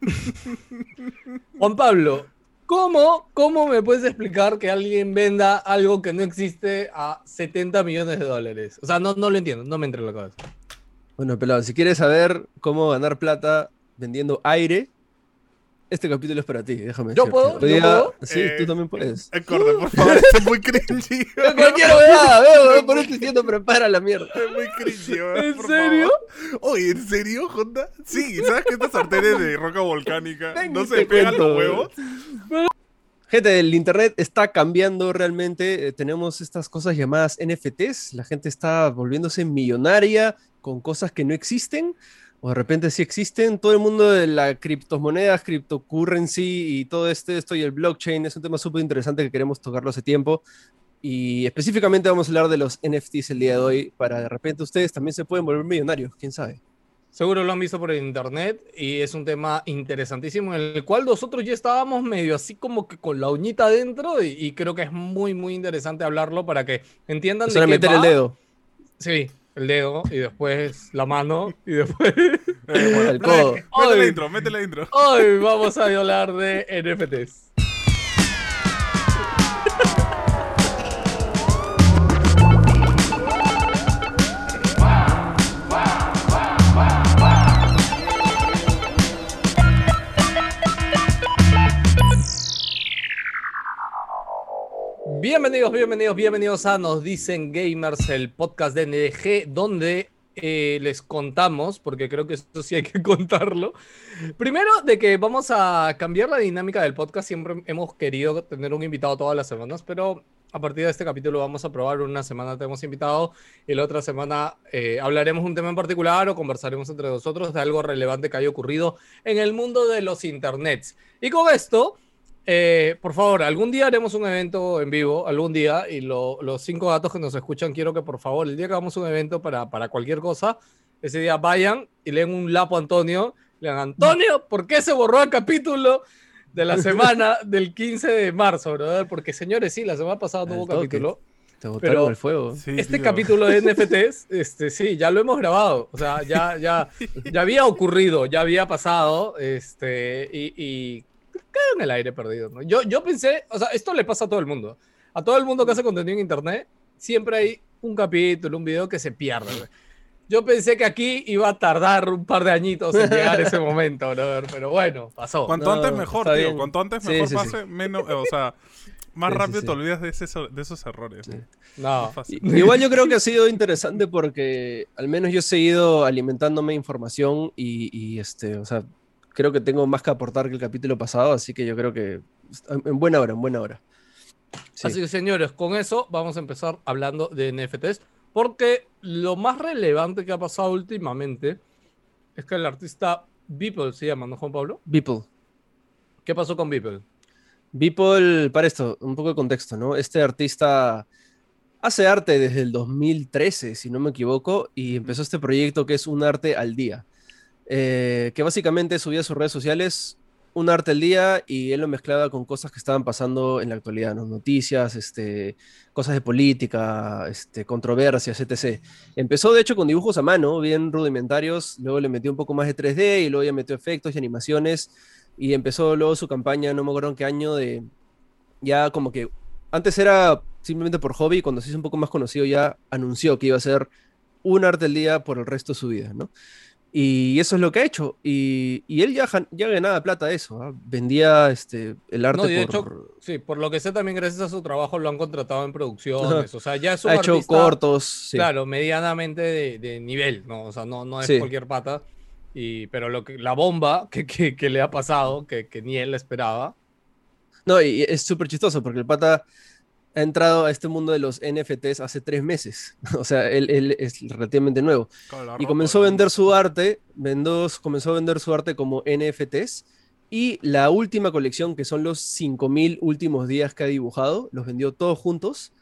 Juan Pablo, ¿cómo, ¿cómo me puedes explicar que alguien venda algo que no existe a 70 millones de dólares? O sea, no, no lo entiendo, no me entra en la cabeza. Bueno, pelado, si quieres saber cómo ganar plata vendiendo aire, este capítulo es para ti, déjame ¿Yo decirte. puedo? ¿Yo puedo? Sí, Eh, tú también puedes. Acorde, por favor, esto es muy cringy. Cualquier huevada, veo, por eso diciendo prepara la mierda. Es muy cringy, weón, ¿En por serio? favor. Oye, ¿en serio, Honda? Sí, ¿sabes que estas sartenes de roca volcánica Ven no y se te pegan cuento. los huevos? Gente, el internet está cambiando realmente. eh, Tenemos estas cosas llamadas NFTs. La gente está volviéndose millonaria con cosas que no existen. O de repente sí existen. Todo el mundo de las criptomonedas, cryptocurrency y todo este, esto y el blockchain es un tema súper interesante que queremos tocarlo hace tiempo. Y específicamente vamos a hablar de los NFTs el día de hoy. Para de repente ustedes también se pueden volver millonarios. ¿Quién sabe? Seguro lo han visto por internet y es un tema interesantísimo en el cual nosotros ya estábamos medio así como que con la uñita adentro y, y creo que es muy muy interesante hablarlo para que entiendan de meter el va. dedo. Sí, el dedo y después la mano y después El codo. Métele intro, métele la intro. hoy vamos a hablar de NFTs. Bienvenidos, bienvenidos, bienvenidos a Nos Dicen Gamers, el podcast de NDG, donde eh, les contamos, porque creo que esto sí hay que contarlo. Primero, de que vamos a cambiar la dinámica del podcast. Siempre hemos querido tener un invitado todas las semanas, pero a partir de este capítulo vamos a probar. Una semana tenemos invitado y la otra semana eh, hablaremos un tema en particular o conversaremos entre nosotros de algo relevante que haya ocurrido en el mundo de los internets. Y con esto. Eh, por favor, algún día haremos un evento en vivo, algún día, y lo- los cinco gatos que nos escuchan, quiero que por favor, el día que hagamos un evento para, para cualquier cosa, ese día vayan y leen un lapo a Antonio, le digan, Antonio, ¿por qué se borró el capítulo de la semana del 15 de marzo, brother? Porque señores, sí, la semana pasada no hubo toque. capítulo. Te botaron Pero- fuego. Este capítulo de NFTs, este, sí, ya lo hemos grabado. O sea, ya, ya, ya había ocurrido, ya había pasado. Este, y, y quedó en el aire perdido. ¿no? Yo, yo pensé, o sea, esto le pasa a todo el mundo. A todo el mundo que hace contenido en internet, siempre hay un capítulo, un video que se pierde. güey. Yo pensé que aquí iba a tardar un par de añitos en llegar ese momento, brother, pero bueno, pasó. Cuanto No, antes mejor, tío. bien. Cuanto antes Sí, mejor sí, sí. pase, menos, eh, o sea, más Sí, sí, rápido sí. te olvidas de, ese- de esos errores. Sí. No. Igual yo creo que ha sido interesante porque al menos yo he seguido alimentándome información y, y, este, o sea, creo que tengo más que aportar que el capítulo pasado, así que yo creo que en en buena hora, en buena hora. Sí. Así que señores, con eso vamos a empezar hablando de NFTs, porque lo más relevante que ha pasado últimamente es que el artista Beeple se llama, ¿no, Juan Pablo? Beeple. ¿Qué pasó con Beeple? Beeple, para esto, un poco de contexto, ¿no? Este artista hace arte desde el 2013, si no me equivoco, y empezó este proyecto que es un arte al día, eh, que básicamente subía a sus redes sociales un arte al día y él lo mezclaba con cosas que estaban pasando en la actualidad, ¿no? Noticias, este, cosas de política, este, controversias, etc. Empezó de hecho con dibujos a mano, bien rudimentarios, luego le metió un poco más de 3D y luego ya metió efectos y animaciones y empezó luego su campaña, no me acuerdo en qué año, de ya como que antes era simplemente por hobby, cuando se hizo un poco más conocido ya anunció que iba a ser un arte al día por el resto de su vida, ¿no? Y eso es lo que ha hecho. Y, y él ya, ya ganaba plata de eso. ¿ah? Vendía este, el arte No, de por... hecho, sí, por lo que sé también gracias a su trabajo lo han contratado en producciones, o sea, ya es un ha hecho artista, cortos. sí. claro, medianamente de, de nivel, ¿no? O sea, no, no es Sí. cualquier pata, y, pero lo que, la bomba que, que, que le ha pasado, que, que ni él esperaba, No, y es súper chistoso porque el pata ha entrado a este mundo de los NFTs hace tres meses. O sea, él, él es relativamente nuevo. Y comenzó a vender su arte, vendó- comenzó a vender su arte como NFTs. Y la última colección, que son los 5000 últimos días que ha dibujado, los vendió todos juntos.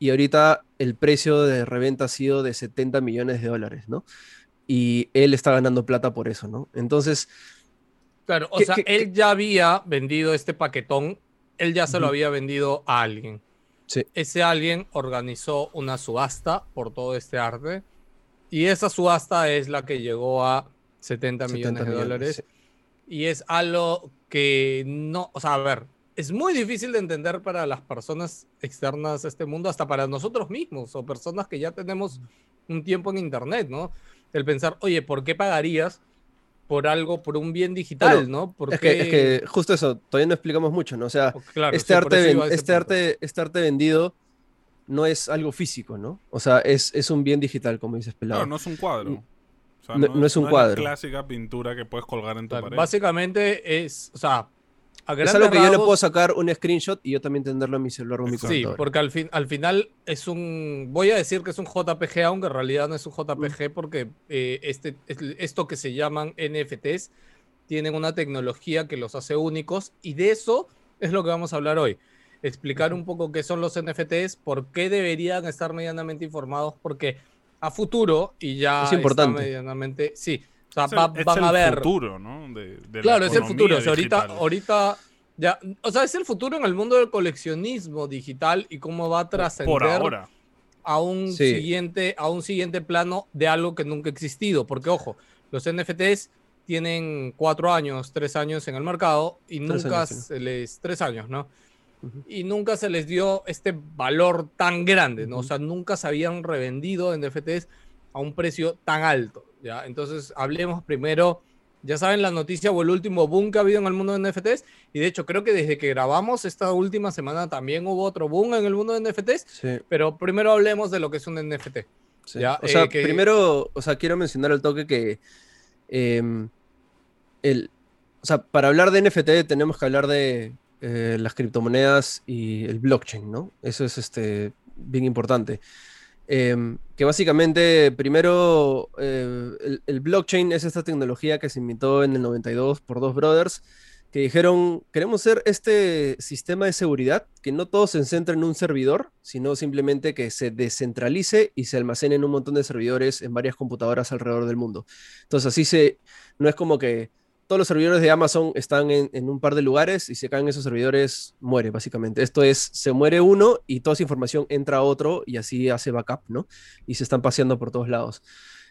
Y ahorita el precio de reventa ha sido de 70 millones de dólares, ¿no? Y él está ganando plata por eso, ¿no? Entonces, Claro, o ¿Qué- sea, él ya había vendido este paquetón, él ya se lo había vendido a alguien. Sí. Ese alguien organizó una subasta por todo este arte y esa subasta es la que llegó a 70 millones 70 de millones, dólares. sí. y es algo que no, o sea, a ver, es muy difícil de entender para las personas externas a este mundo, hasta para nosotros mismos o personas que ya tenemos un tiempo en Internet, ¿no? El pensar, oye, ¿por qué pagarías por algo, por un bien digital, ¿no? Es que, es, que, justo eso, todavía no explicamos mucho, ¿no? O sea, este, arte, este, arte, este arte vendido no es algo físico, ¿no? O sea, es, es un bien digital, como dices Pelado. No, no es un cuadro. no, es un cuadro. Es clásica pintura que puedes colgar en tu pared. Básicamente es, o sea, es algo que yo le puedo sacar un screenshot y yo también tenerlo en mi celular o mi Sí, porque al, fin, al final es un. Voy a decir que es un JPG, aunque en realidad no es un JPG, mm. porque eh, este, esto que se llaman NFTs tienen una tecnología que los hace únicos y de eso es lo que vamos a hablar hoy. Explicar un poco qué son los NFTs, por qué deberían estar medianamente informados, porque a futuro, y ya es importante. medianamente. Sí, o sea, van a ver. futuro, ¿no? claro, es el futuro. ahorita, ahorita ya, o sea, es el futuro en el mundo del coleccionismo digital y cómo va a trascender a un siguiente, a un siguiente plano de algo que nunca ha existido. Porque, ojo, los NFTs tienen cuatro años, tres años en el mercado y nunca se les. tres años, ¿no? Y nunca se les dio este valor tan grande, ¿no? O sea, nunca se habían revendido NFTs a un precio tan alto. ¿ya? Entonces, hablemos primero, ya saben, la noticia o el último boom que ha habido en el mundo de NFTs. Y de hecho, creo que desde que grabamos esta última semana también hubo otro boom en el mundo de NFTs. Pero primero hablemos de lo que es un NFT. ¿ya? O sea, eh, primero, o sea, quiero mencionar al toque que em, el, o sea, para hablar de NFT tenemos que hablar de eh, las criptomonedas y el blockchain, ¿no? Eso es este, bien importante. Em, que básicamente, primero, eh, el, blockchain es esta tecnología que se inventó en el 92 por dos brothers que dijeron, queremos ser este sistema de seguridad, que no todo se centra en un servidor, sino simplemente que se descentralice y se almacene en un montón de servidores en varias computadoras alrededor del mundo. Entonces así se, no es como que todos los servidores de Amazon están en, un par de lugares y se caen esos servidores, muere básicamente. Esto es, se muere uno y toda esa información entra a otro y así hace backup, ¿no? Y se están paseando por todos lados.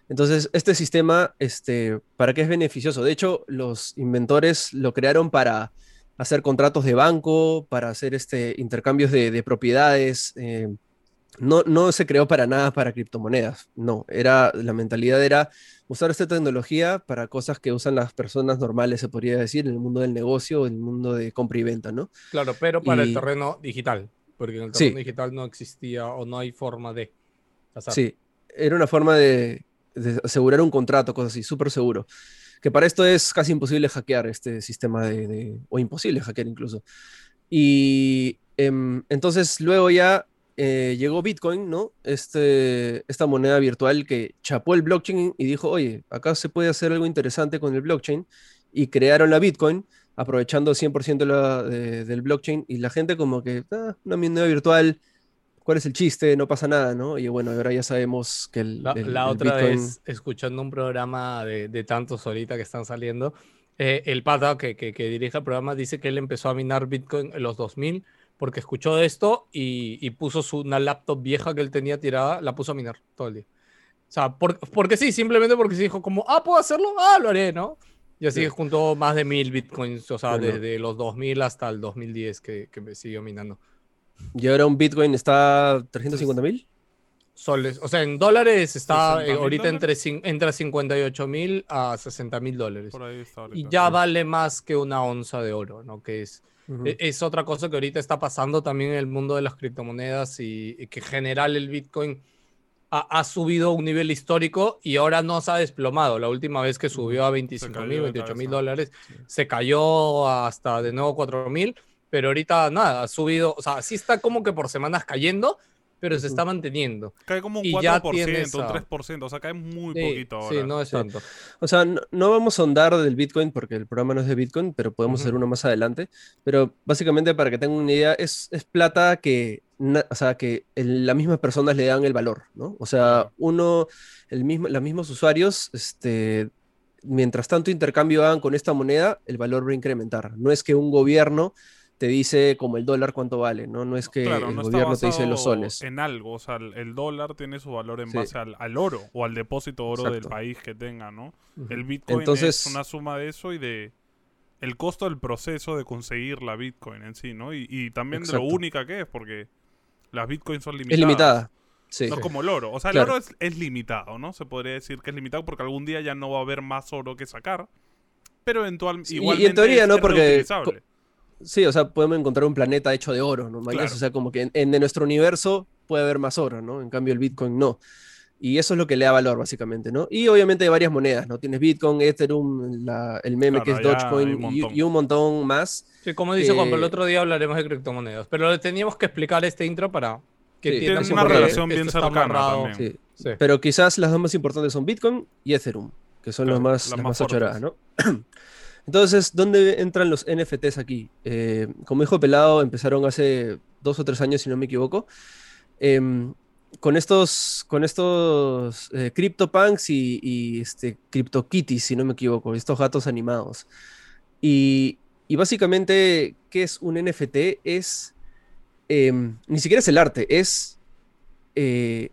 Entonces, este sistema, este, ¿para qué es beneficioso? De hecho, los inventores lo crearon para hacer contratos de banco, para hacer este, intercambios de, propiedades. Eh, no, no se creó para nada para criptomonedas, no, era, la mentalidad era usar esta tecnología para cosas que usan las personas normales, se podría decir, en el mundo del negocio, en el mundo de compra y venta, ¿no? Claro, pero para el terreno digital, porque en el terreno digital no existía o no hay forma de... Sí, era una forma de, asegurar un contrato, cosas así, súper seguro. Que para esto es casi imposible hackear este sistema de, o imposible hackear incluso. Y em, entonces luego ya eh, llegó Bitcoin, ¿no? Este, esta moneda virtual que chapó el blockchain y dijo, oye, acá se puede hacer algo interesante con el blockchain. Y crearon la Bitcoin aprovechando 100% del blockchain y la gente como que, ah, una moneda virtual, ¿cuál es el chiste? No pasa nada, ¿no? Y bueno, ahora ya sabemos que el... La, otra vez, escuchando un programa de, tantos ahorita que están saliendo, eh, el pata que, que, que dirige el programa dice que él empezó a minar Bitcoin en los 2000 porque escuchó esto y, puso su, una laptop vieja que él tenía tirada, la puso a minar todo el día. O sea, porque sí, simplemente porque se dijo como, ah, ¿puedo hacerlo? Ah, lo haré, ¿no? Y así juntó más de mil bitcoins, o sea, desde los 2000 hasta el 2010 que, que me siguió minando. ¿Y ahora un bitcoin está 350 mil? Soles, o sea, en dólares está eh, ahorita entre, entre 58 mil a 60 mil dólares. y ya vale más que una onza de oro, ¿no? Que es e-, es otra cosa que ahorita está pasando también en el mundo de las criptomonedas y, que en general el Bitcoin ha, subido a un nivel histórico y ahora no se ha desplomado. La última vez que subió a 25 mil, 28 mil dólares, se cayó hasta de nuevo 4 mil, pero ahorita nada, ha subido, o sea, sí está como que por semanas cayendo, pero se está manteniendo. Cae como un 4%, un 3%, o sea, cae muy poquito ahora. Sí, no es tanto. O sea, no, vamos a ahondar del Bitcoin porque el programa no es de Bitcoin, pero podemos hacer uno más adelante. Pero básicamente, para que tengan una idea, es, es plata que, o sea, que las mismas personas le dan el valor, ¿no? O sea, uno, el mismo, los mismos usuarios, este, mientras tanto intercambio hagan con esta moneda, el valor va a incrementar. No es que un gobierno te dice como el dólar cuánto vale, ¿no? No es que el gobierno te dice los soles. En algo, o sea, el dólar tiene su valor en base al, oro o al depósito oro del país que tenga, ¿no? El Bitcoin es una suma de eso y de el costo del proceso de conseguir la Bitcoin en sí, ¿no? Y, y también de lo única que es, porque las Bitcoins son limitadas. Es limitada. Sí. No como el oro. O sea, el Claro. oro es, es limitado, ¿no? Se podría decir que es limitado porque algún día ya no va a haber más oro que sacar. Pero eventualmente, Sí, y en teoría, es- ¿no? Porque. Sí, o sea, podemos encontrar un planeta hecho de oro, ¿no? Claro. O sea, como que en, en nuestro universo puede haber más oro, ¿no? En cambio, el Bitcoin no. Y eso es lo que le da valor, básicamente, ¿no? Y obviamente hay varias monedas, ¿no? Tienes Bitcoin, Ethereum, la- el meme que es Claro, ya hay Dogecoin un y, y un montón más. Sí, como dice Juan, que- el otro día hablaremos de criptomonedas. Pero le teníamos que explicar este intro para que Sí. Tiene una relación bien cercana. Sí. Sí. Pero quizás las dos más importantes son Bitcoin y Ethereum, que son Claro, las más, las las más más achoradas, ¿no? Entonces, ¿dónde entran los NFTs aquí? Eh, como dijo Pelado, empezaron hace dos o tres años, si no me equivoco, em, con estos, con estos eh, CryptoPunks y, y este, CryptoKitties, si no me equivoco, estos gatos animados. Y, y básicamente, ¿qué es un NFT? Es, em, ni siquiera es el arte, es... eh,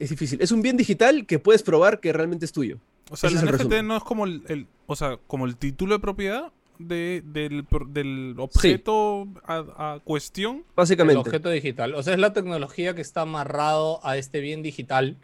es difícil. Es un bien digital que puedes probar que realmente es tuyo. O sea, ese el el NFT resumen. no es como el, el- o sea, como el título de propiedad de, del, objeto a, a cuestión. El Básicamente. objeto digital. O sea, es la tecnología que está amarrado a este bien digital,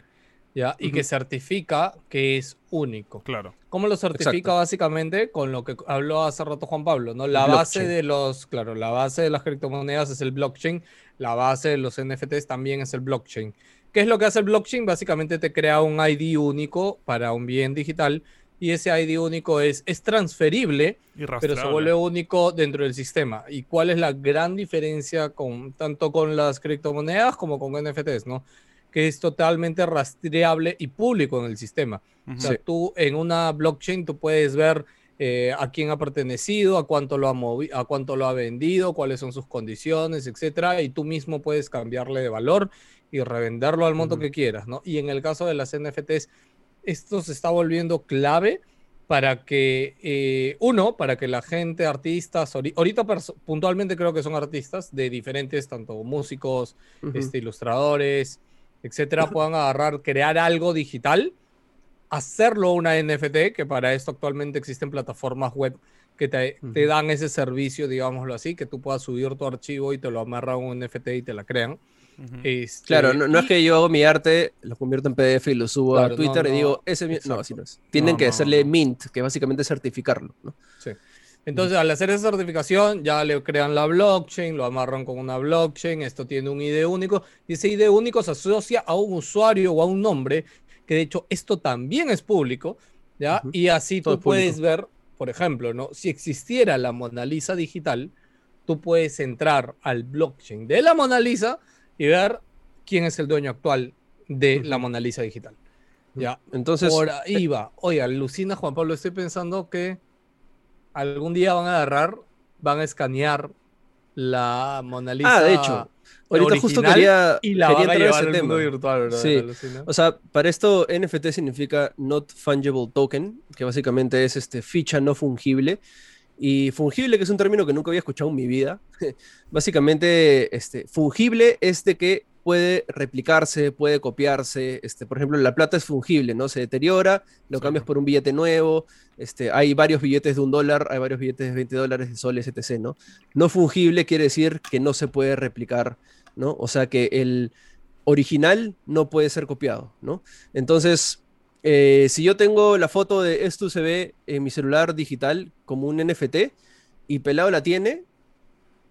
¿ya? Y que certifica que es único. Claro. ¿Cómo lo certifica Exacto. básicamente? Con lo que habló hace rato Juan Pablo, ¿no? La El base de los, claro, la base de las criptomonedas es el blockchain, la base de los NFTs también es el blockchain. ¿Qué es lo que hace el blockchain? Básicamente te crea un ID único para un bien digital y ese ID único es, es transferible, pero se vuelve único dentro del sistema. ¿Y cuál es la gran diferencia con tanto con las criptomonedas como con NFTs, ¿no? Que es totalmente rastreable y público en el sistema. Ujú. O sea, Sí. tú en una blockchain tú puedes ver eh, a quién ha pertenecido, a cuánto lo ha a cuánto lo ha vendido, cuáles son sus condiciones, etcétera, y tú mismo puedes cambiarle de valor y revenderlo al monto que quieras, ¿no? Y en el caso de las NFTs, esto se está volviendo clave para que, eh, uno, para que la gente, artistas, ahori- ahorita puntualmente creo que son artistas de diferentes, tanto músicos, este, ilustradores, etcétera, puedan agarrar, crear algo digital, hacerlo una NFT, que para esto actualmente existen plataformas web que te, dan ese servicio, digámoslo así, que tú puedas subir tu archivo y te lo amarra a un NFT y te la crean. Este, Claro, no, no es que yo hago mi arte, lo convierto en PDF y lo subo Claro, a Twitter no, y digo, ese es mi-". No, así no es. Tienen No, que no, hacerle no. mint, que básicamente es certificarlo, ¿no? Sí. Entonces, al hacer esa certificación, ya le crean la blockchain, lo amarran con una blockchain, esto tiene un ID único, y ese ID único se asocia a un usuario o a un nombre, que de hecho esto también es público, ¿ya? Y así Todo tú es puedes público. ver, por ejemplo, ¿no? Si existiera la Mona Lisa digital, tú puedes entrar al blockchain de la Mona Lisa y ver quién es el dueño actual de la. Mona Lisa digital. Ya, Entonces, por ahí va. Oye, alucina Juan Pablo, estoy pensando que algún día van a agarrar, van a escanear la Mona Lisa. Ah, de hecho, ahorita justo quería, y la quería entrar a ese tema. virtual, ¿verdad? Sí. Alucina. O sea, para esto NFT significa Not Fungible Token, que básicamente es este, ficha no fungible. Y fungible, que es un término que nunca había escuchado en mi vida. Básicamente, este, fungible es de que puede replicarse, puede copiarse. Este, por ejemplo, la plata es fungible, ¿no? Se deteriora, lo Sí. cambias por un billete nuevo. Este, hay varios billetes de un dólar, hay varios billetes de 20 dólares, de soles, etc., ¿no? No fungible quiere decir que no se puede replicar, ¿no? O sea que el original no puede ser copiado, ¿no? Entonces, eh, si yo tengo la foto de esto se ve en mi celular digital como un NFT y Pelado la tiene,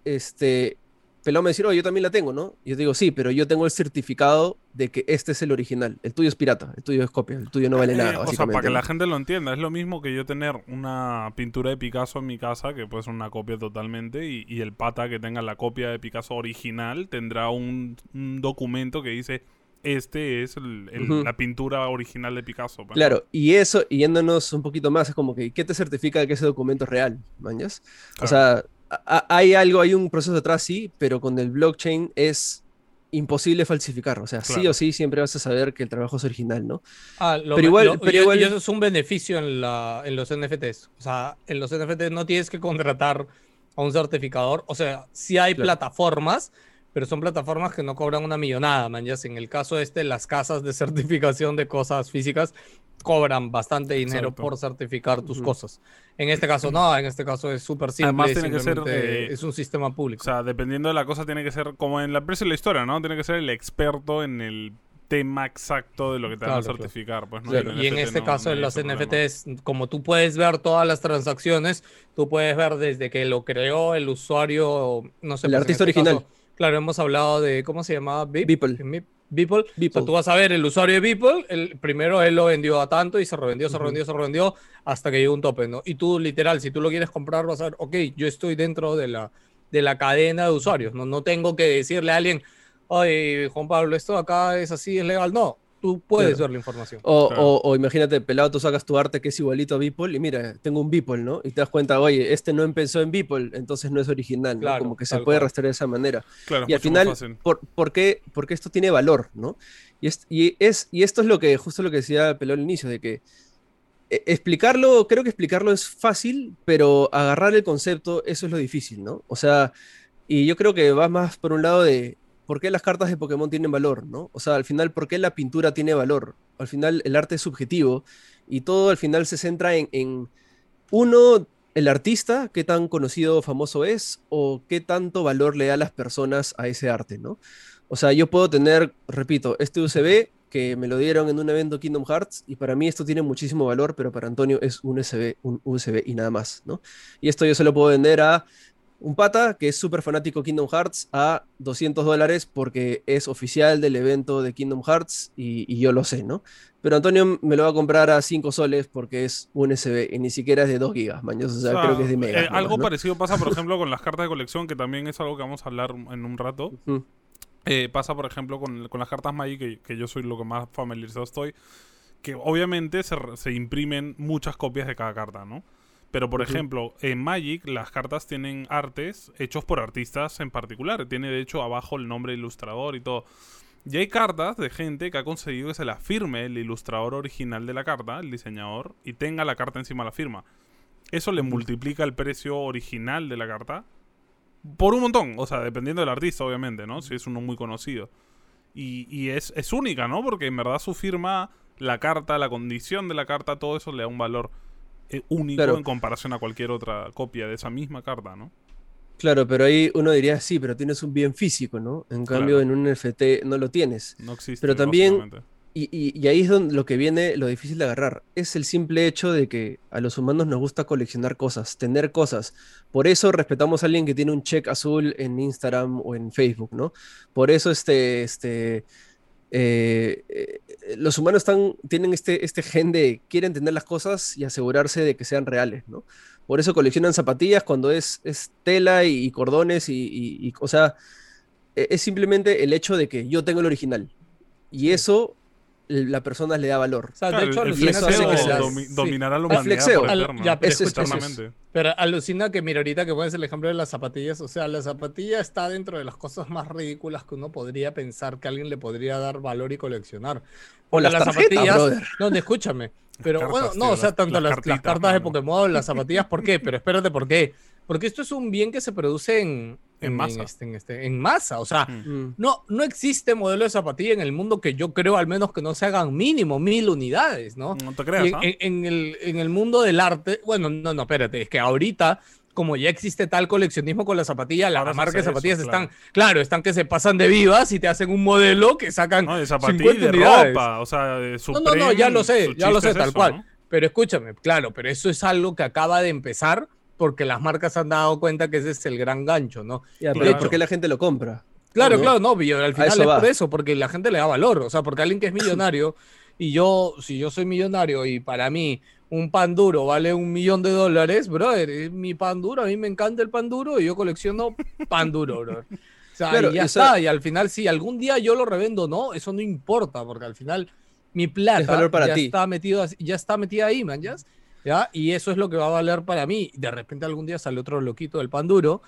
este, Pelado me decir, oh, yo también la tengo, ¿no? Y yo digo, sí, pero yo tengo el certificado de que este es el original. El tuyo es pirata, el tuyo es copia, el tuyo no vale Eh, nada, o sea, para que la gente lo entienda, es lo mismo que yo tener una pintura de Picasso en mi casa, que puede ser una copia totalmente, y, y el pata que tenga la copia de Picasso original tendrá un, un documento que dice, este es el- la pintura original de Picasso. pues, Claro, y eso, y yéndonos un poquito más, es como que, ¿qué te certifica de que ese documento es real? ¿Mañas? O sea, hay algo, hay un proceso detrás, sí, pero con el blockchain es imposible falsificar. O sea, sí o sí siempre vas a saber que el trabajo es original, ¿no? Ah, lo- pero igual- lo- pero igual- y eso es un beneficio en, la, en los NFTs. O sea, en los NFTs no tienes que contratar a un certificador. O sea, sí hay Claro. plataformas, pero son plataformas que no cobran una millonada, man. Ya en el caso este, las casas de certificación de cosas físicas cobran bastante dinero Exacto. por certificar tus cosas. En este caso no, en este caso es súper simple. Además, tiene que ser, eh, es un sistema público. O sea, dependiendo de la cosa, tiene que ser como en la empresa y la historia, ¿no? Tiene que ser el experto en el tema exacto de lo que te van a Claro, claro. certificar. Pues, ¿no? Claro, Y en este no- caso, no en los problema. NFTs, como tú puedes ver todas las transacciones, tú puedes ver desde que lo creó el usuario, no sé, El pues, artista este original. caso, claro, hemos hablado de, ¿cómo se llamaba? Beep- Beeple. Beep- Beeple. Beeple. tú vas a ver el usuario de Beeple, el, primero él lo vendió a tanto y se revendió, se revendió, se revendió hasta que llegó un tope, ¿no? Y tú, literal, si tú lo quieres comprar, vas a ver, ok, yo estoy dentro de la, de la cadena de usuarios, ¿no? No tengo que decirle a alguien, oye, Juan Pablo, esto acá es así, es legal. No, tú puedes Claro. ver la información. O, Claro. o- o imagínate, pelado, tú sacas tu arte que es igualito a Beeple y mira, tengo un Beeple, ¿no? Y te das cuenta, oye, este no empezó en Beeple, entonces no es original, ¿no? Claro, Como que se puede cual. rastrear de esa manera. Claro, y al final, por, por qué? Porque esto tiene valor, ¿no? Y, es, y, es, y esto es lo que, justo lo que decía Pelón al inicio, de que eh, explicarlo, creo que explicarlo es fácil, pero agarrar el concepto, eso es lo difícil, ¿no? O sea, y yo creo que va más por un lado de por qué las cartas de Pokémon tienen valor, ¿no? O sea, al final, por qué la pintura tiene valor. Al final, el arte es subjetivo y todo al final se centra en, uno, el artista, qué tan conocido o famoso es, o qué tanto valor le da a las personas a ese arte, ¿no? O sea, yo puedo tener, repito, este USB que me lo dieron en un evento Kingdom Hearts y para mí esto tiene muchísimo valor, pero para Antonio es un USB, un USB y nada más, ¿no? Y esto yo se lo puedo vender a un pata que es súper fanático de Kingdom Hearts a 200 dólares porque es oficial del evento de Kingdom Hearts y, y yo lo sé, ¿no? Pero Antonio me lo va a comprar a 5 soles porque es un USB y ni siquiera es de 2 gigas, maños. O sea, O sea, creo que es de eh, nomás, algo ¿no? parecido pasa, por ejemplo, con las cartas de colección, que también es algo que vamos a hablar en un rato. Eh, pasa, por ejemplo, con, con las cartas Magic, que, que yo soy lo que más familiarizado estoy, que obviamente se imprimen muchas copias de cada carta, ¿no? Pero, por ejemplo, en Magic las cartas tienen artes hechos por artistas en particular. Tiene, de hecho, abajo el nombre ilustrador y todo. Y hay cartas de gente que ha conseguido que se la firme el ilustrador original de la carta, el diseñador, y tenga la carta encima de la firma. Eso le multiplica el precio original de la carta por un montón. O sea, dependiendo del artista, obviamente, ¿no? Si es uno muy conocido. Y, y es, es única, ¿no? Porque en verdad su firma, la carta, la condición de la carta, todo eso le da un valor único Claro. en comparación a cualquier otra copia de esa misma carta, ¿no? Claro, pero ahí uno diría, sí, pero tienes un bien físico, ¿no? En cambio, Claro. en un NFT no lo tienes. No existe. Pero también- y- y ahí es donde lo que viene lo difícil de agarrar. Es el simple hecho de que a los humanos nos gusta coleccionar cosas, tener cosas. Por eso respetamos a alguien que tiene un check azul en Instagram o en Facebook, ¿no? Por eso este, este, eh, eh, los humanos están, tienen este, este gen de quieren tener las cosas y asegurarse de que sean reales, ¿no? Por eso coleccionan zapatillas cuando es, es tela y, y cordones y, y- y- o sea, e- es simplemente el hecho de que yo tengo el original. Y eso la persona le da valor. O sea, Claro, de hecho, el, el flexeo hace que las- domi- sí. dominará la El humanidad flexeo. por eterno, ya, es- es. eternamente. Pero alucina que, mira, ahorita que pones el ejemplo de las zapatillas, o sea, la zapatilla está dentro de las cosas más ridículas que uno podría pensar que alguien le podría dar valor y coleccionar. O las tarjetas, brother. No, escúchame. Pero cartas, bueno, no, tío, o sea, tanto las las, cartas de. Pokémon, las zapatillas, ¿por qué? Pero espérate, ¿por qué? Porque esto es un bien que se produce en, En masa. este, en, este- en masa. O sea, Mm. Mm. no, no existe modelo de zapatilla en el mundo que yo creo al menos que no se hagan mínimo mil unidades, ¿no? No te Y creas, en, en- en el, en el mundo del arte, bueno, no, no, espérate, es que ahorita, como ya existe tal coleccionismo con las zapatillas, Ahora las marcas de zapatillas eso, están, claro, están que se pasan de vivas y te hacen un modelo que sacan No, de zapatillas, 50 de unidades. ropa, o sea, de No, no, no, ya lo sé, ya lo sé, es tal eso, cual. ¿no? Pero escúchame, claro, pero eso es algo que acaba de empezar porque las marcas han dado cuenta que ese es el gran gancho, ¿no? Ya, pero ¿por qué la gente lo compra? Claro, ¿no? claro, no, pero al final es va. por eso, porque la gente le da valor, o sea, porque alguien que es millonario y yo, si yo soy millonario y para mí un pan duro vale un millón de dólares, brother, mi pan duro, a mí me encanta el pan duro y yo colecciono pan duro, brother. O sea, Claro, y ya sea- está, y al final si algún día yo lo revendo, no, eso no importa, porque al final mi plata Es valor para ya ti. está metido, ya está metida ahí, man, ¿ya? ¿Ya? Y eso es lo que va a valer para mí. De repente algún día sale otro loquito del pan duro,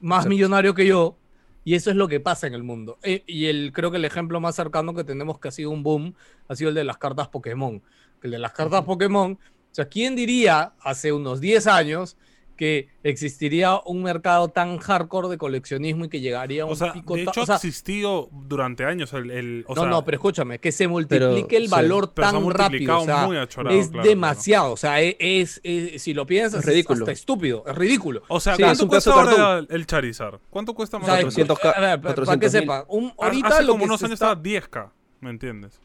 más millonario que yo, y eso es lo que pasa en el mundo. Eh, y el, creo que el ejemplo más cercano que tenemos que ha sido un boom ha sido el de las cartas Pokémon. El de las cartas Pokémon, o sea, ¿quién diría hace unos 10 años que existiría un mercado tan hardcore de coleccionismo y que llegaría a un O sea, pico de hecho o sea, ha existido durante años el... el- o no, sea, no, pero escúchame, que se multiplique el sí, valor pero ha tan rápido, o sea, muy achorado, es claro, demasiado, o sea, e- es, es- si lo piensas, Es es ridículo. hasta estúpido, es ridículo. O sea, Sí, ¿cuánto es un cuesta ahora el Charizard? ¿Cuánto cuesta más sea, o menos? 400K, a ver, para que 400.000. sepa, un, ahorita Hace lo como que unos años está- estaba 10k, ¿me entiendes?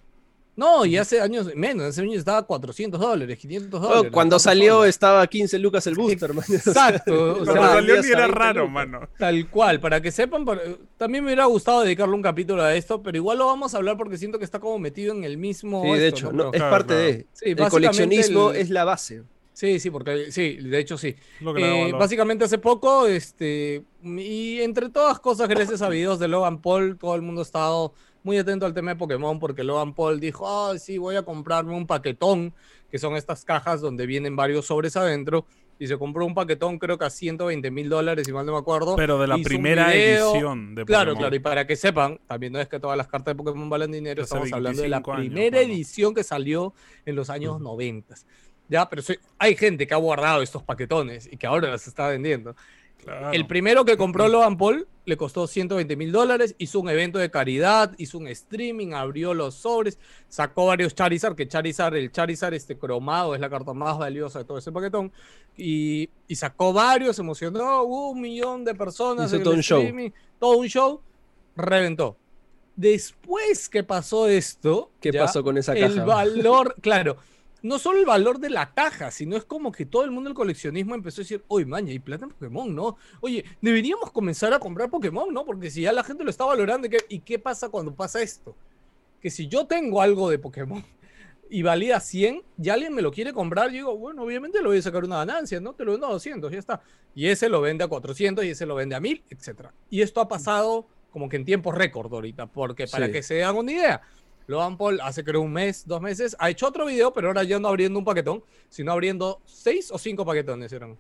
No, y hace años menos, hace años estaba 400 dólares, 500 Oh, dólares. cuando ¿cuántos salió son? estaba 15 lucas el booster, man. Exacto, o Cuando salió ni era a 20 raro, lucas. mano. Tal cual, para que sepan, para- también me hubiera gustado dedicarle un capítulo a esto, pero igual lo vamos a hablar porque siento que está como metido en el mismo. Sí, de esto, hecho, ¿no? no, Pero- es Claro, parte claro. de. Sí, el básicamente coleccionismo el- es la base. Sí, sí, porque sí, de hecho sí. Eh, básicamente hace poco, este, y entre todas cosas, gracias a videos de Logan Paul, todo el mundo ha estado muy atento al tema de Pokémon porque Logan Paul dijo, ah, sí, voy a comprarme un paquetón, que son estas cajas donde vienen varios sobres adentro, y se compró un paquetón creo que a 120 mil dólares, si mal no me acuerdo. Pero de la primera edición de Claro, Pokémon. claro, y para que sepan, también no es que todas las cartas de Pokémon valen dinero, Hace estamos hablando de la 25 años, primera mano. edición que salió en los años 90. Ya, pero soy- hay gente que ha guardado estos paquetones y que ahora las está vendiendo. Claro. El primero que compró Logan Paul le costó 120 mil dólares, hizo un evento de caridad, hizo un streaming, abrió los sobres, sacó varios Charizard, que Charizard, el Charizard este cromado es la carta más valiosa de todo ese paquetón, y, y sacó varios, se emocionó, hubo un millón de personas Hizo en todo el un show. todo un show, reventó. Después que pasó esto, ¿Qué ya, pasó con esa el caja? valor, claro, no solo el valor de la caja, sino es como que todo el mundo del coleccionismo empezó a decir, oye, man, ya hay plata en Pokémon, ¿no? Oye, deberíamos comenzar a comprar Pokémon, ¿no? Porque si ya la gente lo está valorando, ¿y qué, y qué pasa cuando pasa esto? Que si yo tengo algo de Pokémon y valía 100, y alguien me lo quiere comprar, yo digo, bueno, obviamente le voy a sacar una ganancia, ¿no? Te lo vendo a 200, ya está. Y ese lo vende a 400 y ese lo vende a 1000, etc. Y esto ha pasado como que en tiempo récord ahorita, porque para Sí. que se hagan una idea, Logan Paul hace creo un mes, dos meses, ha hecho otro video, pero ahora ya no abriendo un paquetón, sino abriendo seis o cinco paquetones eran.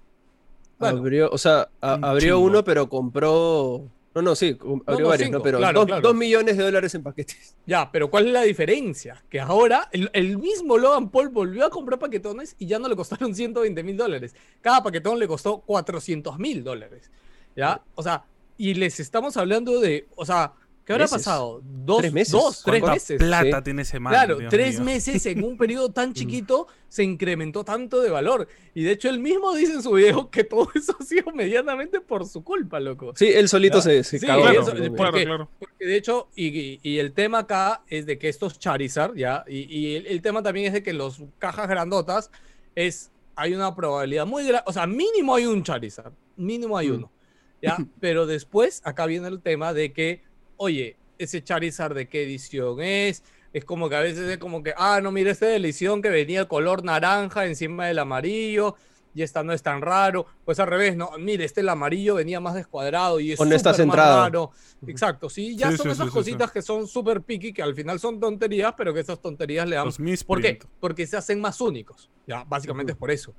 Bueno, Abrió, o sea, a- abrió chingo. uno, pero compró. No, no, sí, abrió no, varios, cinco, ¿no? Pero claro, dos, claro. dos millones de dólares en paquetes. ya, pero ¿cuál es la diferencia? Que ahora el, el mismo Logan Paul volvió a comprar paquetones y ya no le costaron 120 mil dólares. Cada paquetón le costó 400 mil dólares. ¿Ya? O sea, y les estamos hablando de, o sea, ¿qué habrá Meses. pasado? Dos, Tres meses. dos, tres ¿Cuánta meses. plata Sí. tiene ese man? Claro, Dios tres mío? meses en un periodo tan chiquito se incrementó tanto de valor. Y de hecho, él mismo dice en su video que todo eso ha sido medianamente por su culpa, loco. Sí, él solito se, se Sí, cagó. Claro, porque- claro, claro. Porque de hecho, y, y- y el tema acá es de que estos Charizard, ¿ya? Y, y el, el tema también es de que los cajas grandotas es, hay una probabilidad muy grande, o sea, mínimo hay un Charizard, mínimo hay Mm. uno, ¿ya? Pero después, acá viene el tema de que, oye, ese Charizard de qué edición es, es como que a veces es como que, ah, no, mira, este de la edición que venía color naranja encima del amarillo, y esta no es tan raro, pues al revés, no, mire, este el amarillo venía más descuadrado y es O no está centrado. raro. Exacto, sí, ya Sí, son sí, esas sí, sí, cositas que son súper picky, que al final son tonterías, pero que esas tonterías le dan... Los ¿Por qué? Porque se hacen más únicos, ya, básicamente es por eso.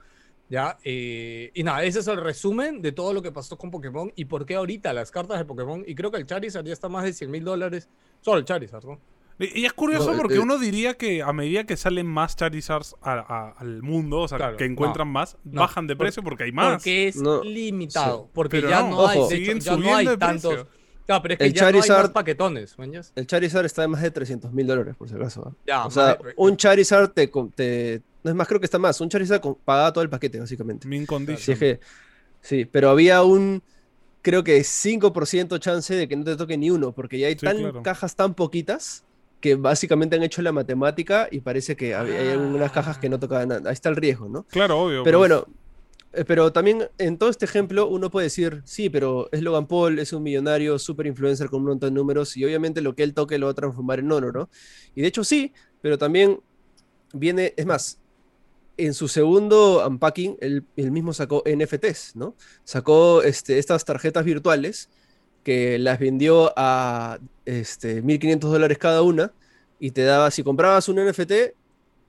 Ya, eh, y nada, ese es el resumen de todo lo que pasó con Pokémon y por qué ahorita las cartas de Pokémon, y creo que el Charizard ya está más de 100 mil dólares, solo el Charizard, ¿no? Y y es curioso No, porque eh, uno diría que a medida que salen más Charizards a- a- al mundo, o sea, Claro, que encuentran más, no, bajan de precio porque hay más. Porque es No, limitado, porque Pero ya no, no, hay, ojo. hecho, Siguen ya no subiendo hay de tantos... precio. Claro, pero es que El ya no hay más Charizard- paquetones, ¿mañas? El Charizard está de más de 300 mil dólares, por si acaso. ¿ah? Ya, o sea, madre- un Charizard te- No es más, creo que está más. Un Charizard pagaba todo el paquete, básicamente. Min condition. Si es que. Sí, pero había un. Creo que 5% chance de que no te toque ni uno, porque ya hay Sí, tan, claro. cajas tan poquitas que básicamente han hecho la matemática y parece que había- hay algunas cajas que no tocaban nada. Ahí está el riesgo, ¿no? Claro, obvio. Pero pues. bueno, eh, pero también en todo este ejemplo uno puede decir, sí, pero es Logan Paul, es un millonario, super influencer con un montón de números y obviamente lo que él toque lo va a transformar en oro, ¿no? Y de hecho sí, pero también viene, es más, en su segundo unpacking, él, él mismo sacó NFTs, ¿no? Sacó este, estas tarjetas virtuales que las vendió a este, 1.500 dólares cada una y te daba, si comprabas un NFT,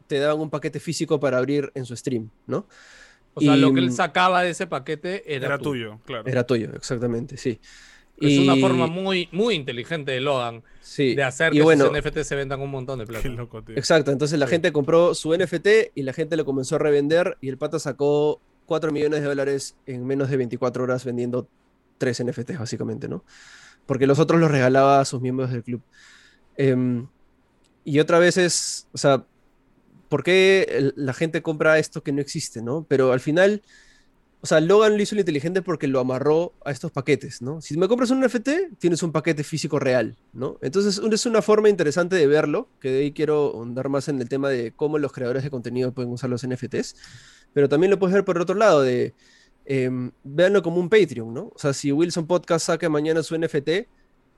te daban un paquete físico para abrir en su stream, ¿no? O sea, lo que él sacaba de ese paquete era, tuyo, claro. Era tuyo, exactamente, sí. Es una forma muy, muy inteligente de Logan sí. de hacer y que bueno, sus NFT se vendan un montón de plata. Qué loco, tío. Exacto, entonces la Sí. gente compró su NFT y la gente lo comenzó a revender y el pata sacó 4 millones de dólares en menos de 24 horas vendiendo 3 NFTs, básicamente, ¿no? Porque los otros los regalaba a sus miembros del club. Em, y otra vez es, o sea, ¿por qué la gente compra esto que no existe, ¿no? Pero al final, o sea, Logan lo hizo lo inteligente porque lo amarró a estos paquetes, ¿no? Si me compras un NFT, tienes un paquete físico real, ¿no? Entonces, es una forma interesante de verlo, que de ahí quiero ahondar más en el tema de cómo los creadores de contenido pueden usar los NFTs, pero también lo puedes ver por el otro lado, de em, véanlo como un Patreon, ¿no? O sea, si Wilson Podcast saca mañana su NFT,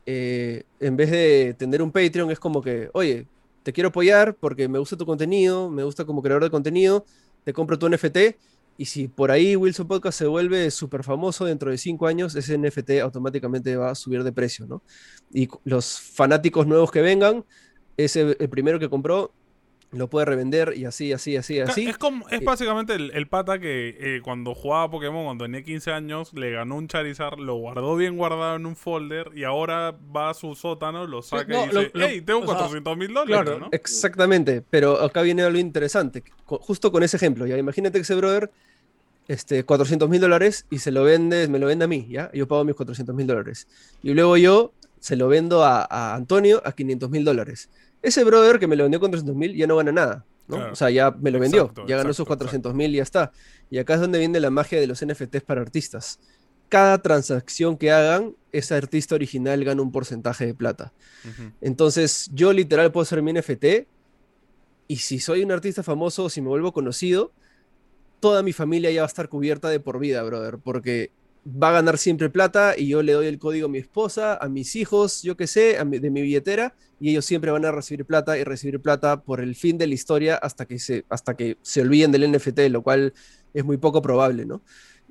eh, en vez de tener un Patreon, es como que, oye, te quiero apoyar porque me gusta tu contenido, me gusta como creador de contenido, te compro tu NFT. Y si por ahí Wilson Podcast se vuelve súper famoso dentro de cinco años, ese NFT automáticamente va a subir de precio, ¿no? Y los fanáticos nuevos que vengan, ese, el primero que compró, lo puede revender y así, así, así, así. Es, como, es Eh, básicamente el, el pata que eh, cuando jugaba Pokémon, cuando tenía 15 años, le ganó un Charizard, lo guardó bien guardado en un folder y ahora va a su sótano, lo saca no, y dice, lo- lo- hey, tengo o sea, 400 mil dólares, claro, ¿no? Exactamente, pero acá viene algo interesante. Justo con ese ejemplo, ya imagínate que ese brother, este, 400 mil dólares y se lo vende, me lo vende a mí, ¿ya? Yo pago mis 400 mil dólares. Y luego yo se lo vendo a, a Antonio a 500 mil dólares. Ese brother que me lo vendió con 400 mil ya no gana nada, ¿no? Claro. O sea, ya me lo vendió, Exacto, ya ganó exacto, sus 400 mil y ya está. Y acá es donde viene la magia de los NFTs para artistas. Cada transacción que hagan, ese artista original gana un porcentaje de plata. Entonces, yo literal puedo hacer mi NFT y si soy un artista famoso o si me vuelvo conocido, toda mi familia ya va a estar cubierta de por vida, brother, porque va a ganar siempre plata y yo le doy el código a mi esposa, a mis hijos, yo qué sé, a mi- de mi billetera y ellos siempre van a recibir plata y recibir plata por el fin de la historia hasta que se, hasta que se olviden del NFT, lo cual es muy poco probable, ¿no?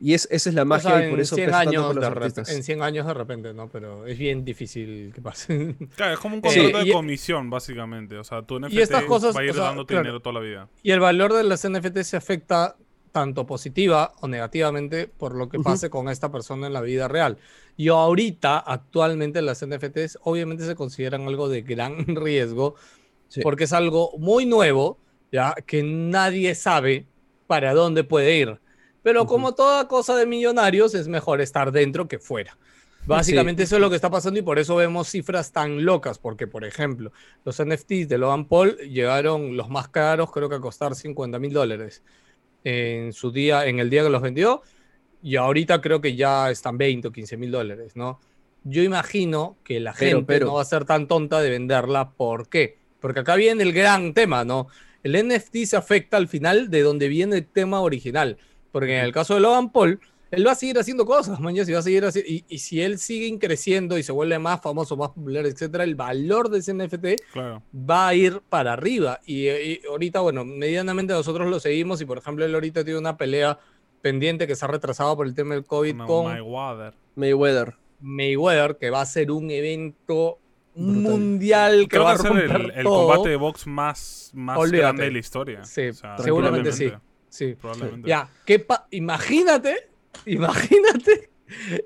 Y es, esa es la O magia sea, y por eso 100 pesa tanto años por los artistas. en 100 años de repente, ¿no? Pero es bien difícil que pase. Claro, es como un Eh, contrato y- de comisión, básicamente. O sea, tu NFT estas cosas, va a ir o sea, dándote claro. dinero toda la vida. Y el valor de las NFT se afecta tanto positiva o negativamente por lo que pase con esta persona en la vida real. Y ahorita, actualmente, las NFTs obviamente se consideran algo de gran riesgo Sí. porque es algo muy nuevo, ya que nadie sabe para dónde puede ir. Pero Ujú. como toda cosa de millonarios, es mejor estar dentro que fuera. Básicamente eso es lo que está pasando y por eso vemos cifras tan locas, porque por ejemplo, los NFTs de Logan Paul llegaron los más caros, creo que a costar 50 mil dólares en su día, en el día que los vendió, y ahorita creo que ya están 20 o 15 mil dólares, ¿no? Yo imagino que la Pero, gente pero- no va a ser tan tonta de venderla, ¿por qué? Porque acá viene el gran tema, ¿no? El NFT se afecta al final de donde viene el tema original, porque en el caso de Logan Paul, él va a seguir haciendo cosas, mañana, y va a seguir y, y si él sigue creciendo y se vuelve más famoso, más popular, etcétera, el valor de ese NFT Claro. va a ir para arriba. Y, y ahorita, bueno, medianamente nosotros lo seguimos y, por ejemplo, él ahorita tiene una pelea pendiente que se ha retrasado por el tema del COVID No, con Mayweather. Mayweather. Mayweather, que va a ser un evento Brutal. mundial que Creo va que a va a ser romper el, el combate de box más, más Olvídate. grande de la historia. Sí, O sea, seguramente sí. probablemente, Sí. probablemente. Ya, ¿qué pa- imagínate, imagínate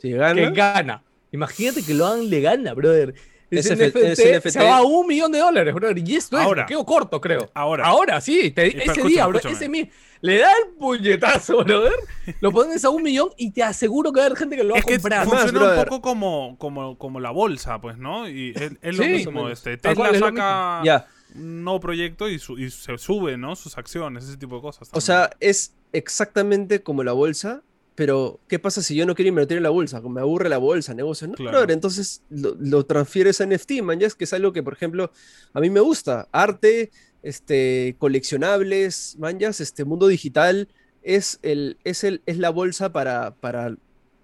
Si que gana. Imagínate que lo hagan le gana, brother. Ese, Ese NFT, se va a un millón de dólares, brother. Y esto Ahora. es, quedo corto, creo. Ahora. Ahora, sí. te- ese día, bro, ese mi- le da el puñetazo, brother. Lo pones a un millón y te aseguro que va a haber gente que lo va Es a que comprar. Además, funciona un poco como, como, como la bolsa, pues, ¿no? Y es, es lo Sí. mismo. Menos. Este, Tesla es saca ya. un nuevo proyecto y, su- y se sube, ¿no? Sus acciones, ese tipo de cosas. O sea, es exactamente como la bolsa, pero ¿qué pasa si yo no quiero invertir en la bolsa? Como me aburre la bolsa, negocio. No, Claro. brother, entonces lo, lo transfieres a NFT, man, ya es que es algo que, por ejemplo, a mí me gusta. Arte, este, coleccionables, manjas, este mundo digital, es, el, es, el, es la bolsa para, para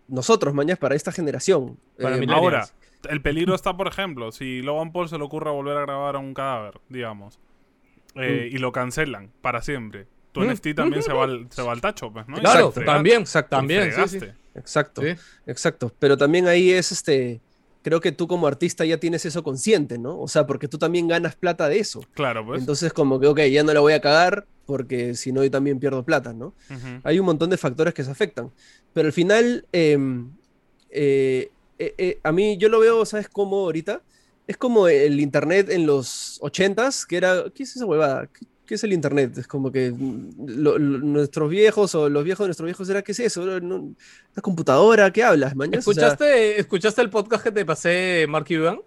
nosotros, mañas, para esta generación. Para Eh. Ahora, el peligro está, por ejemplo, si Logan Paul se le ocurre volver a grabar a un cadáver, digamos, eh, y lo cancelan para siempre. Tu Mm. NFT también se va, al, se va al tacho, pues, ¿no? Claro, frega- también, Exacto, también, sí. Exacto. Sí. Exacto, pero también ahí es este, creo que tú como artista ya tienes eso consciente, ¿no? O sea, porque tú también ganas plata de eso. Claro, pues. Entonces como que, ok, ya no la voy a cagar porque si no yo también pierdo plata, ¿no? Hay un montón de factores que se afectan, pero al final, em, eh, eh, eh, a mí yo lo veo, ¿sabes cómo ahorita? Es como el internet en los 80s, que era, ¿qué es esa huevada? ¿Qué ¿qué es el Internet? Es como que mm, lo- lo- nuestros viejos o los viejos de nuestros viejos era, ¿qué es eso? No- ¿Una computadora? ¿Qué hablas? O sea, ¿Escuchaste, ¿Escuchaste el podcast que te pasé, Mark Cuban?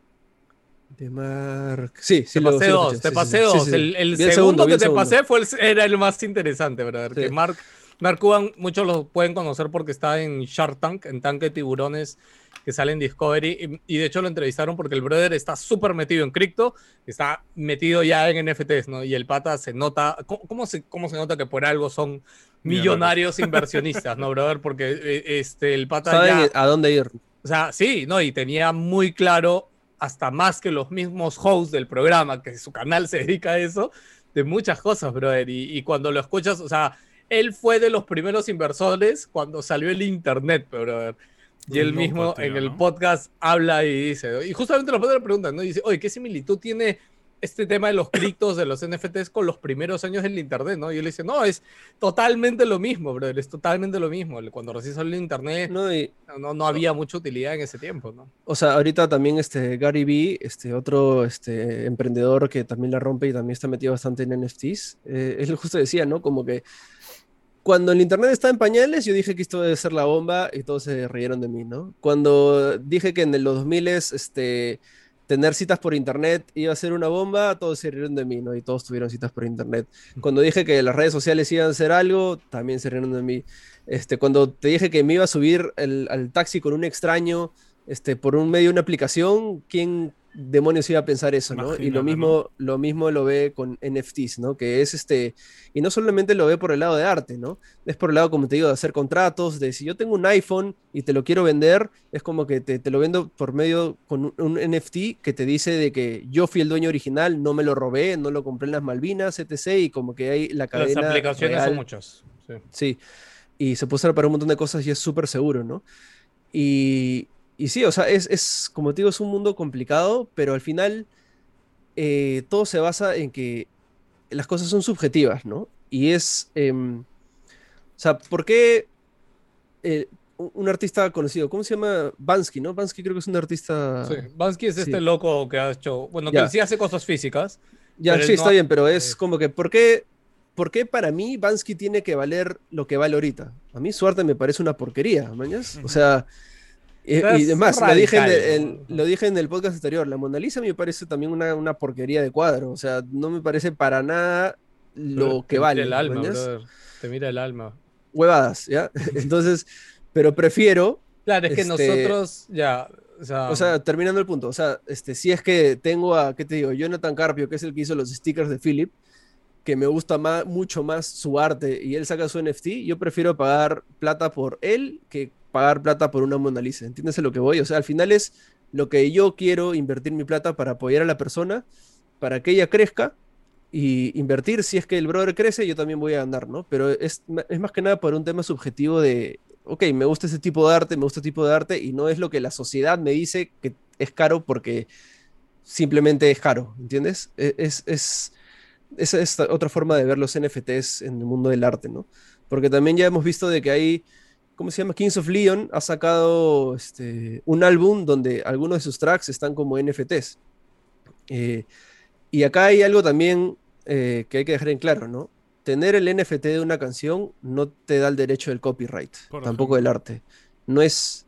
de Mark... Sí, sí, Te lo- pasé sí dos, te sí, pasé sí, dos. El, segundo que te segundo. pasé fue el- era el más interesante, brother. Que. Mark, Mark Cuban, muchos lo pueden conocer porque está en Shark Tank, en Tanque de Tiburones, que sale en Discovery. Y, y de hecho lo entrevistaron porque el brother está súper metido en cripto, está metido ya en NFTs, ¿no? Y el pata se nota, ¿cómo, cómo se, cómo se nota que por algo son millonarios inversionistas, ¿no, brother? Porque eh, este, el pata Saben ya... a dónde ir. O sea, sí, ¿no? Y tenía muy claro, hasta más que los mismos hosts del programa, que su canal se dedica a eso, de muchas cosas, brother. Y, y cuando lo escuchas, o sea, él fue de los primeros inversores cuando salió el Internet, brother. Y él mismo tío, en el ¿no? podcast habla y dice, y justamente los padres le preguntan, ¿no? Y dice, oye, ¿qué similitud tiene este tema de los criptos, de los NFTs con los primeros años del Internet, ¿no? Y él dice, no, es totalmente lo mismo, brother, es totalmente lo mismo. Cuando recién salió el Internet, ¿no? Y, no, no había mucha utilidad en ese tiempo, ¿no? o sea, ahorita también este Gary Vee, este otro este, emprendedor que también la rompe y también está metido bastante en NFTs, eh, él justo decía, ¿no? Como que cuando el internet estaba en pañales, yo dije que esto debe ser la bomba y todos se rieron de mí, ¿no? Cuando dije que en los 2000 este, tener citas por internet iba a ser una bomba, todos se rieron de mí, ¿no? Y todos tuvieron citas por internet. Cuando dije que las redes sociales iban a ser algo, también se rieron de mí. Este, cuando te dije que me iba a subir el- al taxi con un extraño, este, por un medio de una aplicación, ¿quién demonios iba a pensar eso, ¿no? y Imagínate, lo mismo, lo mismo lo ve con NFTs, ¿no? Que es este, y no solamente lo ve por el lado de arte, ¿no? Es por el lado, como te digo, de hacer contratos, de si yo tengo un iPhone y te lo quiero vender, es como que te, te lo vendo por medio con un, un NFT que te dice de que yo fui el dueño original, no me lo robé, no lo compré en las Malvinas, etc. Y como que hay la Las cadena aplicaciones real. son muchas. sí. Sí, y se puede usar para un montón de cosas y es súper seguro, ¿no? Y, y sí, o sea, es, es, como te digo, es un mundo complicado, pero al final eh, todo se basa en que las cosas son subjetivas, ¿no? Y es, em, o sea, ¿por qué eh, un artista conocido, ¿cómo se llama? Bansky, ¿no? Bansky creo que es un artista... Sí. Bansky es sí. este loco que ha hecho, bueno, que sí hace cosas físicas. Ya, sí, está bien, pero es como que, ¿por qué, ¿por qué para mí Bansky tiene que valer lo que vale ahorita? A mí su arte me parece una porquería, mañas. O sea, y es demás, lo dije, en el, lo dije en el podcast anterior, la Mona Lisa me parece también una, una porquería de cuadro, o sea, no me parece para nada lo Pero que te vale. Mira el alma. Te mira el alma. Huevadas, ¿ya? Entonces, pero prefiero Claro, es que Este- nosotros ya, o sea, O sea, terminando el punto, o sea, este, si es que tengo a, ¿qué te digo? Jonathan Carpio, que es el que hizo los stickers de Philip, que me gusta más, mucho más su arte y él saca su NFT, yo prefiero pagar plata por él que pagar plata por una Mona Lisa. ¿Entiendes lo que voy? O sea, al final es lo que yo quiero invertir mi plata para apoyar a la persona, para que ella crezca y invertir. Si es que el brother crece, yo también voy a ganar, ¿no? Pero es más que nada por un tema subjetivo de, ok, me gusta ese tipo de arte, me gusta este tipo de arte, y no es lo que la sociedad me dice que es caro porque simplemente es caro, ¿entiendes? E- Es, es, esa es otra forma de ver los NFTs en el mundo del arte, ¿no? Porque también ya hemos visto de que hay, ¿cómo se llama? Kings of Leon ha sacado este, un álbum donde algunos de sus tracks están como NFTs. Eh, y acá hay algo también eh, que hay que dejar en claro, ¿no? Tener el NFT de una canción no te da el derecho del copyright, Por tampoco del arte. No es...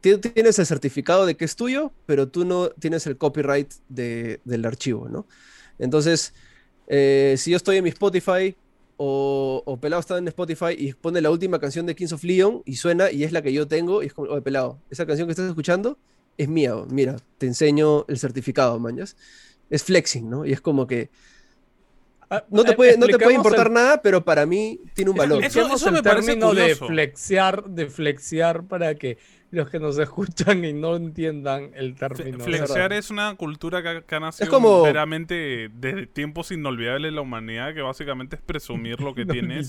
ti- Tienes el certificado de que es tuyo, pero tú no tienes el copyright de- del archivo, ¿no? Entonces, eh, si yo estoy en mi Spotify o, o Pelado está en Spotify y pone la última canción de Kings of Leon y suena y es la que yo tengo y es como, oye, Pelado, esa canción que estás escuchando es mía, mira, te enseño el certificado, mañas. Es flexing, ¿no? Y es como que ah, no te eh, puede, no te puede importar el- nada, pero para mí tiene un valor. Eso- eso el me parece término de curioso. flexear, de flexear para que los que nos escuchan y no entiendan el término. Flexear es una cultura que, ha- que ha nacido como- verdaderamente desde tiempos inolvidables de la humanidad, que básicamente es presumir lo que tienes.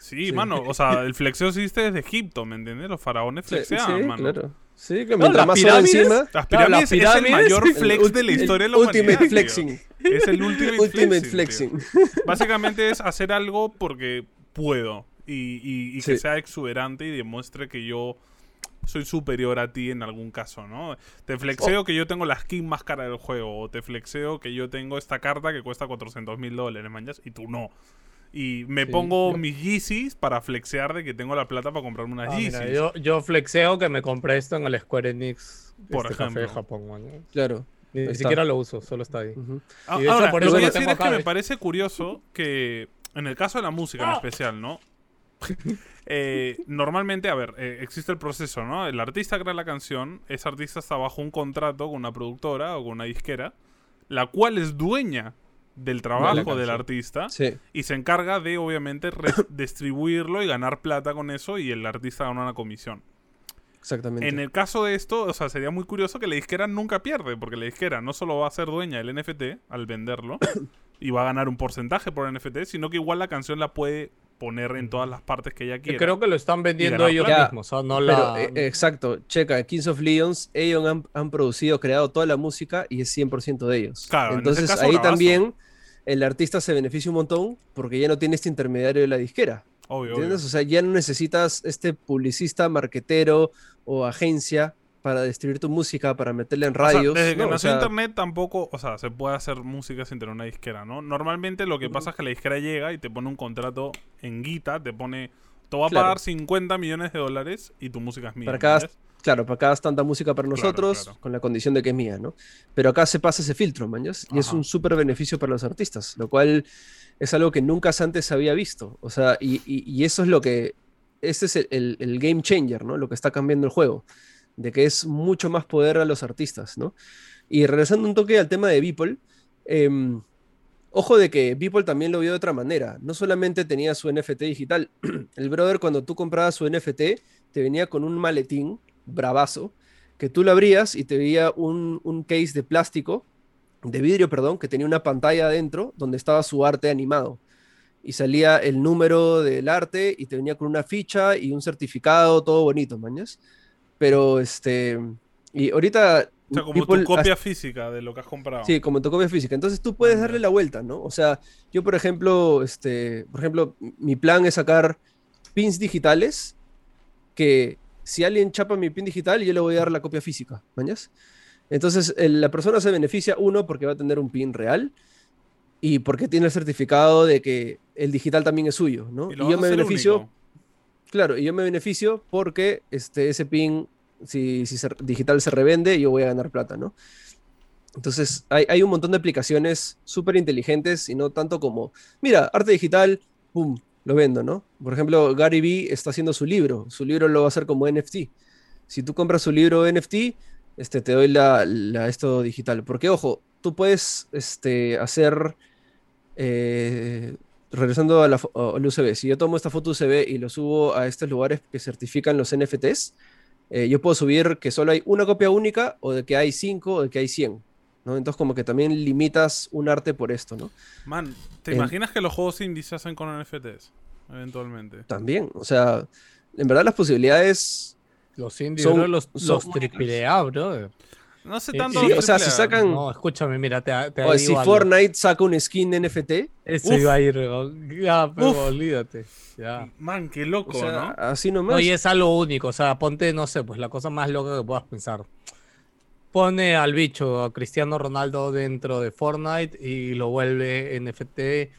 Sí, Sí. mano, o sea, el flexeo existe desde Egipto, ¿me entiendes? Los faraones Sí, flexeaban, sí, mano. claro. Sí, que No, mientras las más pirámides- encima, Las las es el mayor el flex de la historia de la el humanidad. Ultimate tío. flexing. Es el ultimate, Ultimate flexing. Básicamente es hacer algo porque puedo y, y- y que Sí. sea exuberante y demuestre que yo soy superior a ti en algún caso, ¿no? Te flexeo que yo tengo la skin más cara del juego, o te flexeo que yo tengo esta carta que cuesta 400 mil dólares, manjas, y tú no. Y me Sí, pongo yo- mis Yeezys para flexear de que tengo la plata para comprarme unas Ah, mira, Yeezys. yo, yo flexeo que me compré esto en el Square Enix Por este café de ejemplo. Japón, man. Claro. Ni, está. siquiera lo uso, solo está ahí. Ujú. Ah, Y de hecho, Ahora, por lo que voy a decir es que me ¿ves? parece curioso que en el caso de la música en especial, ¿no? Eh, normalmente, a ver, eh, existe el proceso, ¿no? El artista crea la canción, ese artista está bajo un contrato con una productora o con una disquera, la cual es dueña del trabajo del artista Sí. y se encarga de, obviamente, distribuirlo y ganar plata con eso y el artista gana una comisión. Exactamente. En el caso de esto, o sea, sería muy curioso que la disquera nunca pierde, porque la disquera no solo va a ser dueña del NFT al venderlo y va a ganar un porcentaje por NFT, sino que igual la canción la puede poner en todas las partes que ella Yo quiera. creo que lo están vendiendo ellos mismos, o sea, no Pero, la... eh, exacto, checa, Kings of Leons, ellos han, han producido, creado toda la música y es 100% de ellos. Claro, en Entonces caso, ahí también el artista se beneficia un montón porque ya no tiene este intermediario de la disquera. Obvio, ¿Entiendes? obvio. O sea, ya no necesitas este publicista, marquetero o agencia para distribuir tu música, para meterla en O sea, radios. desde que ¿no? O nació sea, internet tampoco, o sea, se puede hacer música sin tener una disquera, ¿no? Normalmente lo que pasa es que la disquera llega y te pone un contrato en guita, te pone, te va a Claro. pagar 50 millones de dólares y tu música es mía. Para cada-. Claro, para cada tanta música para nosotros, claro. con la condición de que es mía, ¿no? Pero acá se pasa ese filtro, mañas, y es un súper beneficio para los artistas, lo cual es algo que nunca antes se había visto. O sea, y, y- y eso es lo que, ese es el, el- el game changer, ¿no? Lo que está cambiando el juego, de que es mucho más poder a los artistas, ¿no? Y regresando un toque al tema de Beeple, em, ojo de que Beeple también lo vio de otra manera, no solamente tenía su NFT digital, el brother cuando tú comprabas su NFT te venía con un maletín bravazo, que tú lo abrías y te veía un, un case de plástico, de vidrio, perdón, que tenía una pantalla adentro donde estaba su arte animado. Y salía el número del arte y te venía con una ficha y un certificado, todo bonito, mañas. Pero este. Y ahorita. O sea, como tu copia hasta- física de lo que has comprado. Sí, como tu copia física. Entonces tú puedes darle la vuelta, ¿no? O sea, yo, por ejemplo, este, por ejemplo, mi plan es sacar pins digitales que si alguien chapa mi pin digital, yo le voy a dar la copia física, ¿mañas? Entonces, el- la persona se beneficia, uno, porque va a tener un pin real y porque tiene el certificado de que el digital también es suyo, ¿no? Y yo me beneficio, único. claro, y yo me beneficio porque este, ese pin, si, si digital se revende, yo voy a ganar plata, ¿no? Entonces, hay, hay un montón de aplicaciones súper inteligentes y no tanto como, mira, arte digital, pum, lo vendo, ¿no? Por ejemplo, Gary Vee está haciendo su libro, su libro lo va a hacer como NFT. Si tú compras su libro NFT, este, te doy la, esto digital. Porque, ojo, tú puedes este, hacer, eh, regresando a la al UCB, si yo tomo esta foto UCB y lo subo a estos lugares que certifican los NFTs, eh, yo puedo subir que solo hay una copia única o de que hay cinco o de que hay 100. ¿no? Entonces como que también limitas un arte por esto, ¿no? Man, ¿te imaginas que los juegos indie se hacen con NFTs? Eventualmente. También, o sea, en verdad las posibilidades... Los indies, son- bro, los, son los triple A, bro. No sé tanto. sí, o sea, si sacan- No, escúchame, mira, te, te o digo si algo. Fortnite saca un skin NFT, Eso Uf. iba a ir. Ya, pero Uf. olvídate. Ya. Man, qué o loco, sea, ¿no? así nomás. No, y es algo único, o sea, ponte, no sé, pues la cosa más loca que puedas pensar. Pone al bicho, a Cristiano Ronaldo dentro de Fortnite y lo vuelve NFT.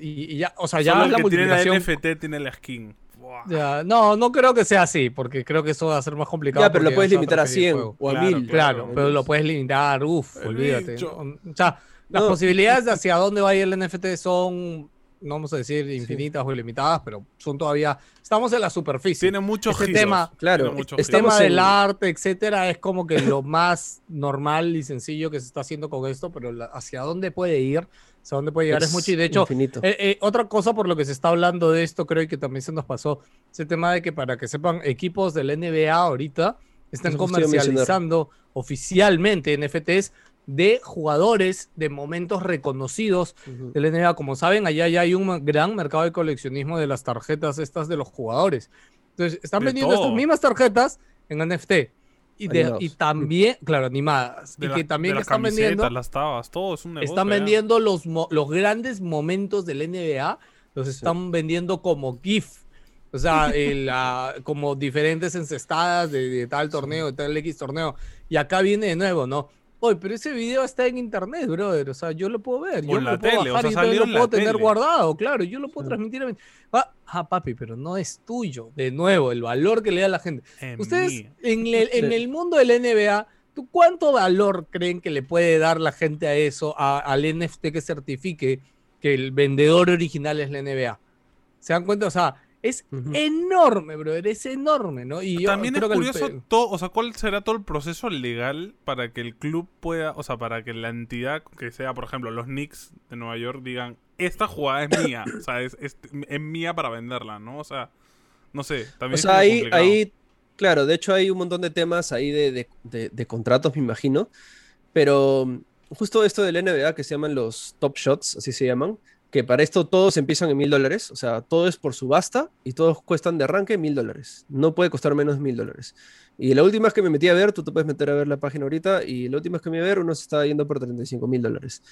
Y, ya, o sea, ya Solo el la que tiene la. NFT tiene la skin. Ya, no, no creo que sea así, porque creo que eso va a ser más complicado. ya, pero lo puedes limitar a transferir el 100 juego. o a Claro, 1000. Claro, pero lo puedes limitar, uff, olvídate. bicho. ¿no? O sea, las No. posibilidades de hacia dónde va a ir el NFT son, no vamos a decir infinitas o ilimitadas, pero son todavía, estamos en la superficie. Tiene muchos giros. tema- Claro, Tiene muchos giros. tema del arte, etcétera, es como que lo más normal y sencillo que se está haciendo con esto, pero la- hacia dónde puede ir, hacia dónde puede llegar es, mucho. Y de hecho, eh, eh, otra cosa por lo que se está hablando de esto, creo que también se nos pasó, ese tema de que para que sepan, equipos del NBA ahorita están Eso comercializando oficialmente NFTs de jugadores de momentos reconocidos del NBA. Como saben, allá ya hay un gran mercado de coleccionismo de las tarjetas estas de los jugadores. Entonces, están De vendiendo todo. estas mismas tarjetas en NFT. Y, de- Animados. y también, claro, animadas. De y la- que también de están vendiendo, las tabas, todo es un negocio. están ya. vendiendo los, los grandes momentos del NBA, los están vendiendo como GIF. O sea, el, la- como diferentes encestadas de, de tal torneo, de tal X torneo. Y acá viene de nuevo, ¿no? Oye, pero ese video está en internet, brother. O sea, yo lo puedo ver. Yo la lo puedo tele, o bajar sea, y lo la puedo tener tele. guardado, claro. Yo lo puedo Sí. transmitir a mi... Ah, ah, papi, pero no es tuyo. De nuevo, el valor que le da la gente. Es Ustedes, mía. en el, en el mundo del NBA, ¿tú cuánto valor creen que le puede dar la gente a eso, a- al NFT que certifique que el vendedor original es la NBA? ¿Se dan cuenta? O sea, es enorme, brother, es enorme, ¿no? Y yo También es que el curioso pe- todo, o sea, cuál será todo el proceso legal para que el club pueda, o sea, para que la entidad que sea, por ejemplo, los Knicks de Nueva York digan, esta jugada es mía, o sea, es, es, es mía para venderla, ¿no? O sea, no sé, también O es sea, ahí, ahí, claro, de hecho hay un montón de temas ahí de, de- de- de contratos, me imagino, pero justo esto del NBA que se llaman los top shots, así se llaman, que para esto todos empiezan en mil dólares, o sea, todo es por subasta y todos cuestan de arranque mil dólares, no puede costar menos de mil dólares. Y la última vez que me metí a ver, tú te puedes meter a ver la página ahorita, y la última vez que me a ver, uno se estaba yendo por 35 mil dólares.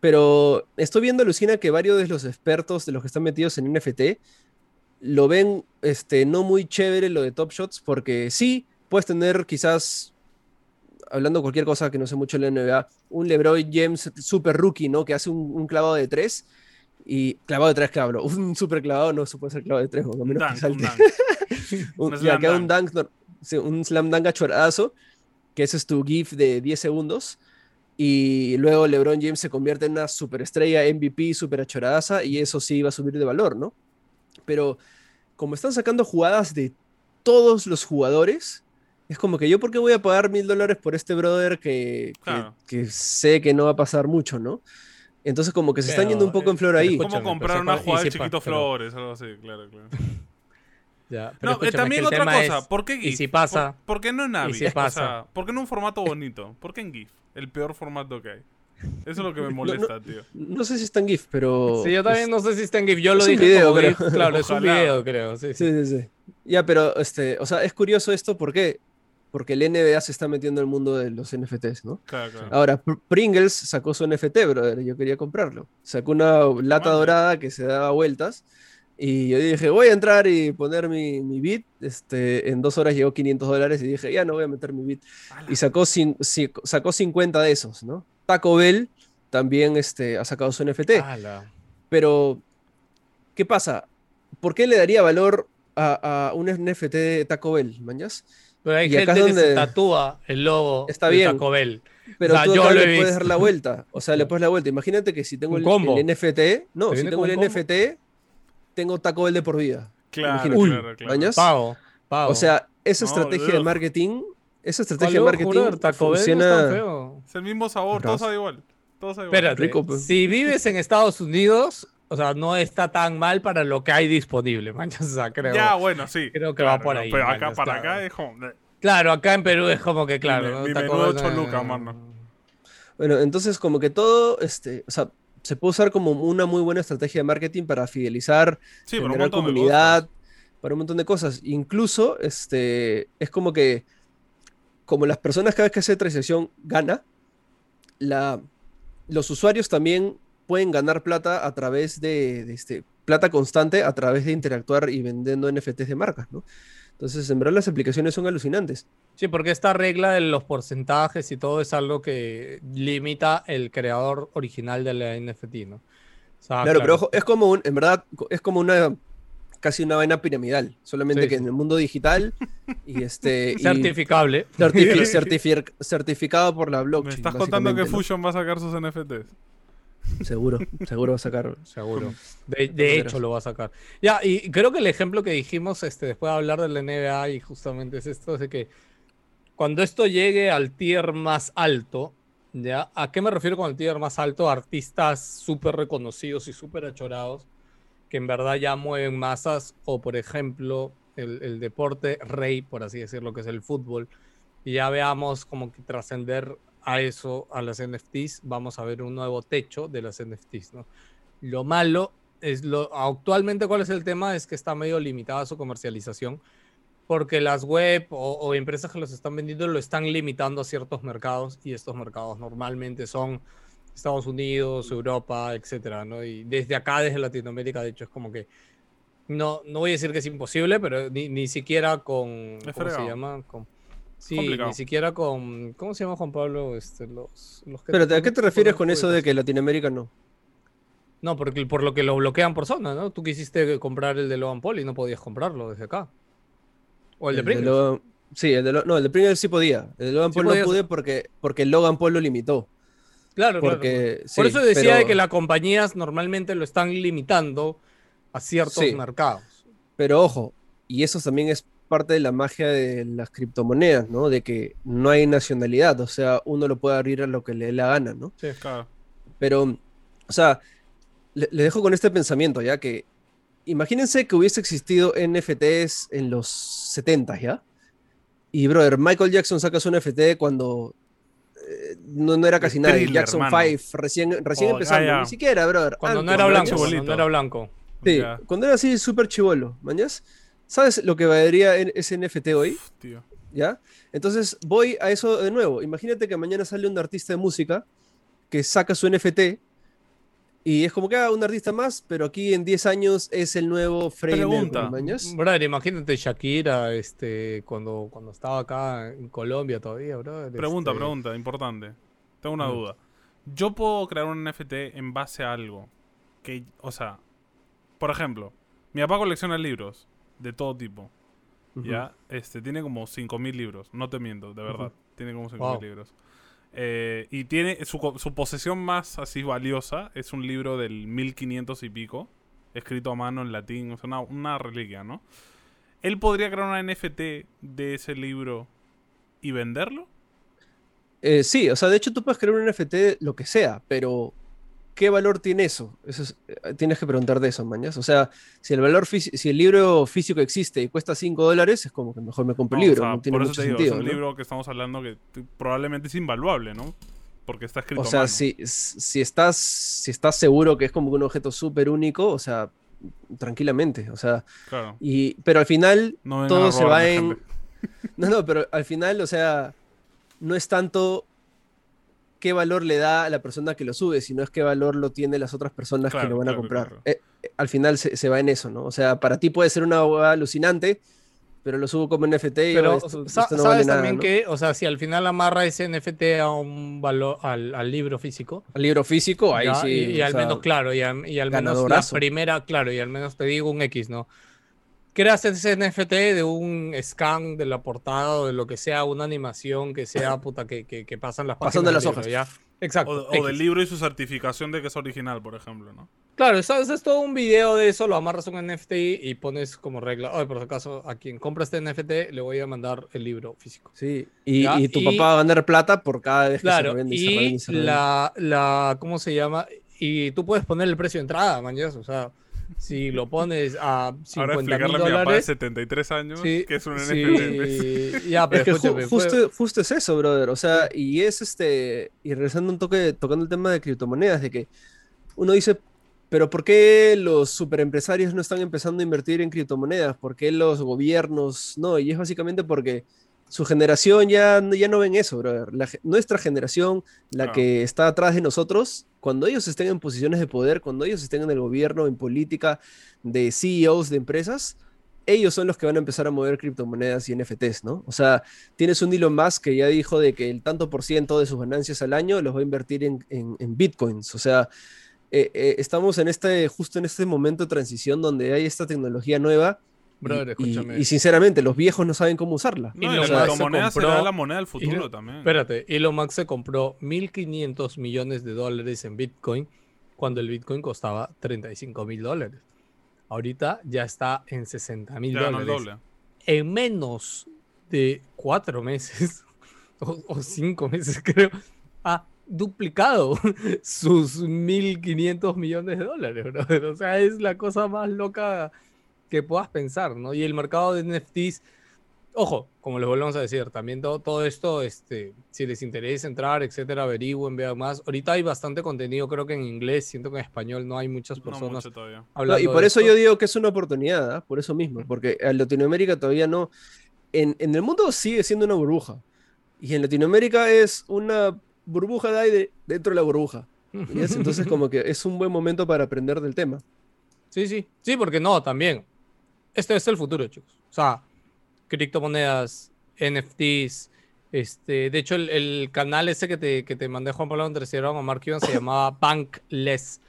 Pero estoy viendo, Lucina, que varios de los expertos de los que están metidos en NFT lo ven este, no muy chévere lo de Top Shots, porque sí, puedes tener quizás, hablando cualquier cosa que no sé mucho de la NBA, un LeBron James super rookie, ¿no? Que hace un clavado de tres. Y clavado de tres hablo, un super clavado no se puede hacer clavado de tres, a Un menos que salte. un. Un- Un ya slam queda un dunk. dunk, no- sí, un slam dunk a chorazo, que ese es tu GIF de 10 segundos. Y luego LeBron James se convierte en una superestrella MVP, super achoradaza, y eso sí va a subir de valor, ¿no? Pero como están sacando jugadas de todos los jugadores, es como que yo, ¿por qué voy a pagar mil dólares por este brother que, que- Claro. que sé que no va a pasar mucho, ¿no? Entonces, como que se están Pero, yendo un poco en flor ahí. Como comprar una jugada y de Chiquito Flores, algo así, claro, claro. Ya, pero No, eh, también otra cosa, es- ¿por qué GIF? si pasa? ¿Por, por qué no en Navi? si O sea, pasa? ¿por qué no un formato bonito? ¿Por qué en GIF? El peor formato que hay. Eso es lo que me molesta, tío. No sé si está en GIF, pero... Sí, yo también no sé si está en GIF. Yo lo es un dije video, como. GIF. Claro, es un Ojalá. video, creo. Sí, sí. Sí, sí, sí. Ya, pero, este, o sea, es curioso esto, ¿por qué? Porque el NBA se está metiendo en el mundo de los NFTs, ¿no? Claro, claro. Ahora, Pr- Pringles sacó su NFT, brother, yo quería comprarlo. Sacó una lata dorada que se daba vueltas, y yo dije, voy a entrar y poner mi, mi bit, este, en dos horas llegó 500 dólares, y dije, ya no voy a meter mi bit. Ala. Y sacó, cin- ci- sacó 50 de esos, ¿no? Taco Bell también este, ha sacado su NFT. Ala. Pero, ¿qué pasa? ¿Por qué le daría valor a, a un NFT de Taco Bell, mañas? Pero hay Y acá gente que se donde- tatúa el logo Está de bien. Taco Bell. Pero O sea, tú yo le puedes dar la vuelta. O sea, le puedes dar la vuelta. Imagínate que si tengo el, combo. el NFT, no, ¿Te si tengo el combo? NFT, tengo Taco Bell de por vida. Claro, Imagínate. Uy, claro, claro. ¿mañas? Pago, pago. O sea, esa No, estrategia de ugh. marketing, esa estrategia de marketing Taco Bell no es el mismo sabor, todo sabe igual. Todo sabe igual. Espérate, rico, pues. si vives en Estados Unidos, o sea, no está tan mal para lo que hay disponible, manchas, o sea, creo. Ya, bueno, sí. Creo que va por ahí, Pero acá, para claro. acá es como... Claro, acá en Perú es como que, claro. Mi- mi menudo Choluca, eh, mano. Bueno, entonces como que todo, este, o sea, se puede usar como una muy buena estrategia de marketing para fidelizar Sí, generar comunidad, para un montón de cosas. Incluso, este, es como que, como las personas cada vez que hace transacción gana, la, los usuarios también pueden ganar plata a través de, de este, plata constante a través de interactuar y vendiendo NFTs de marcas, ¿no? Entonces, en verdad las aplicaciones son alucinantes. Sí, porque esta regla de los porcentajes y todo es algo que limita el creador original de la NFT, ¿no? O sea, claro, pero ojo, es como un, en verdad, es como una casi una vaina piramidal, solamente Sí, que sí. en el mundo digital y este y certificable. certifi- certifi- certificado por la blockchain. Me estás contando que. Fusion va a sacar sus NFTs. Seguro, seguro va a sacar. Seguro. De, de hecho lo va a sacar. Ya, y creo que el ejemplo que dijimos este, después de hablar de la NBA y justamente es esto, es de que cuando esto llegue al tier más alto, ¿ya? ¿A qué me refiero con el tier más alto? Artistas súper reconocidos y súper achorados que en verdad ya mueven masas o por ejemplo el, el deporte rey, por así decirlo, que es el fútbol, y ya veamos como que trascender a eso, a las NFTs, vamos a ver un nuevo techo de las NFTs, ¿no? Lo malo es lo actualmente cuál es el tema es que está medio limitada su comercialización porque las web o, o empresas que los están vendiendo lo están limitando a ciertos mercados y estos mercados normalmente son Estados Unidos, Europa, etcétera, ¿no? Y desde acá, desde Latinoamérica, de hecho, es como que No, no voy a decir que es imposible, pero ni, ni siquiera con. ¿Cómo se llama? Con, sí, complicado. ni siquiera con. ¿Cómo se llama Juan Pablo? Este, los, los que Espérate, ¿a qué te refieres con eso de que Latinoamérica no? No, porque por lo que lo bloquean por zona, ¿no? Tú quisiste comprar el de Logan Paul y no podías comprarlo desde acá. O el, de Pringles. Logan- Sí, el de, Lo- no, el de Pringles sí podía. El de Logan Sí Paul no pude porque, porque el Logan Paul lo limitó. Claro, claro. Porque, Por sí, eso decía de pero- que las compañías normalmente lo están limitando a ciertos Sí. mercados. Pero ojo, y eso también es parte de la magia de las criptomonedas, ¿no? De que no hay nacionalidad, o sea, uno lo puede abrir a lo que le dé la gana, ¿no? Sí. Claro. Pero, o sea, le, le dejo con este pensamiento, ¿ya? Que imagínense que hubiese existido NFTs en los 70, ¿ya? Y, brother, Michael Jackson saca su NFT cuando eh, no, no era casi nadie. Thriller, Jackson mano. 5, recién, recién Oh, empezando, ni siquiera, brother. Cuando no antes, era blanco. Cuando no era blanco. Sí, Ya. cuando era así súper chivolo, ¿mañas? ¿Sabes lo que valdría en- ese NFT hoy? Uf, tío. ¿Ya? Entonces voy a eso de nuevo. Imagínate que mañana sale un artista de música que saca su NFT y es como que ah, un artista más, pero aquí en 10 años es el nuevo Freddie Pregunta. Brother, imagínate Shakira, este, cuando, cuando estaba acá en Colombia todavía, brother. Pregunta, este, pregunta, importante. Tengo una Mm. duda. Yo puedo crear un NFT en base a algo que, o sea, por ejemplo, mi papá colecciona libros de todo tipo. Ya, este, tiene como 5.000 libros, no te miento, de verdad. Tiene como 5.000 Wow. libros. Eh, y tiene su, su posesión más así valiosa es un libro del 1500 y pico, escrito a mano en latín, o sea, una, una reliquia, ¿no? Él podría crear una NFT de ese libro y venderlo. Eh, sí, o sea, de hecho tú puedes crear un NFT de lo que sea, pero ¿qué valor tiene eso? Eso es- eh, tienes que preguntar de eso, mañas. O sea, si el valor si el libro físico existe y cuesta 5 dólares, es como que mejor me compro el libro, o sea, no tiene por eso mucho te digo, sentido. es un ¿no? libro que estamos hablando que probablemente es invaluable, ¿no? Porque está escrito O sea, si, si, estás, si estás seguro que es como un objeto súper único, o sea, tranquilamente, o sea, Claro. y, pero al final No todo se va en... No, no, pero al final, o sea, no es tanto qué valor le da a la persona que lo sube, sino es qué valor lo tienen las otras personas claro, que lo van claro, a comprar. Claro. Eh, eh, al final se, se, va en eso, ¿no? O sea, para ti puede ser una hueá alucinante, pero lo subo como NFT y pero, esto, esto no sabes nada, también ¿no? que, o sea, si al final amarra ese NFT a un valor, al, al libro físico. Al libro físico, ahí ya, sí. Y, y al sea, menos, claro, y, a, y al menos la primera, claro, y al menos te digo un X, ¿no? Creas ese NFT de un scan de la portada o de lo que sea, una animación que sea puta que, que, que pasan las Pasando páginas las del libro, hojas. ¿ya? Exacto. O, o del libro y su certificación de que es original, por ejemplo, ¿no? Claro, eso, eso es todo un video de eso, lo amarras a un NFT y pones como regla, oye, por si acaso, a quien compra este NFT le voy a mandar el libro físico. Sí, y, y tu y- papá va a ganar plata por cada vez que se Claro, revende y se revende y se revende. la, la, ¿cómo se llama? Y tú puedes poner el precio de entrada, mañas, o sea, si lo pones a Ahora 50 mil explicarle a mi papá de dólares, 73 años sí, que es un sí, NFT. ya, pero Es que ju- justo, justo es eso, brother. O sea, y es este. Y regresando un toque, tocando el tema de criptomonedas, de que uno dice, pero ¿por qué los superempresarios no están empezando a invertir en criptomonedas? ¿Por qué los gobiernos no? Y es básicamente porque su generación ya, no- ya no ven eso, brother. La nuestra generación, la Claro. que está atrás de nosotros, cuando ellos estén en posiciones de poder, cuando ellos estén en el gobierno, en política, de CEOs de empresas, ellos son los que van a empezar a mover criptomonedas y NFTs, ¿no? O sea, tienes un Elon Musk que ya dijo de que el tanto por ciento de sus ganancias al año los va a invertir en, en- en bitcoins. O sea, eh, eh, estamos en este, justo en este momento de transición donde hay esta tecnología nueva. Y- Brother, y, escúchame. y sinceramente, los viejos no saben cómo usarla. No, y Elon la Musk se criptomoneda será compró- la moneda del futuro Elon- también. Espérate, Elon Musk se compró 1.500 millones de dólares en Bitcoin cuando el Bitcoin costaba 35 mil dólares. Ahorita ya está en 60 mil dólares. En menos de cuatro meses o, o cinco meses creo, ha duplicado sus 1.500 millones de dólares. brother. O sea, es la cosa más loca que puedas pensar, ¿no? Y el mercado de NFTs, ojo, como les volvemos a decir, también todo, todo esto, este, si les interesa entrar, etcétera, averigüen, vean más. Ahorita hay bastante contenido, creo que en inglés, siento que en español no hay muchas No personas mucho todavía. No, hablando y por de eso esto. yo digo que es una oportunidad, ¿ah? por eso mismo, porque en Latinoamérica todavía no. En, en el mundo sigue siendo una burbuja. Y en Latinoamérica es una burbuja de aire dentro de la burbuja. ¿ya? Entonces, como que es un buen momento para aprender del tema. Sí, sí, sí, porque no, también. Este es el futuro, chicos. O sea, criptomonedas, NFTs. Este, de hecho, el, canal ese que te, que te mandé Juan Pablo Andrés o Mark Cuban se llamaba Bankless.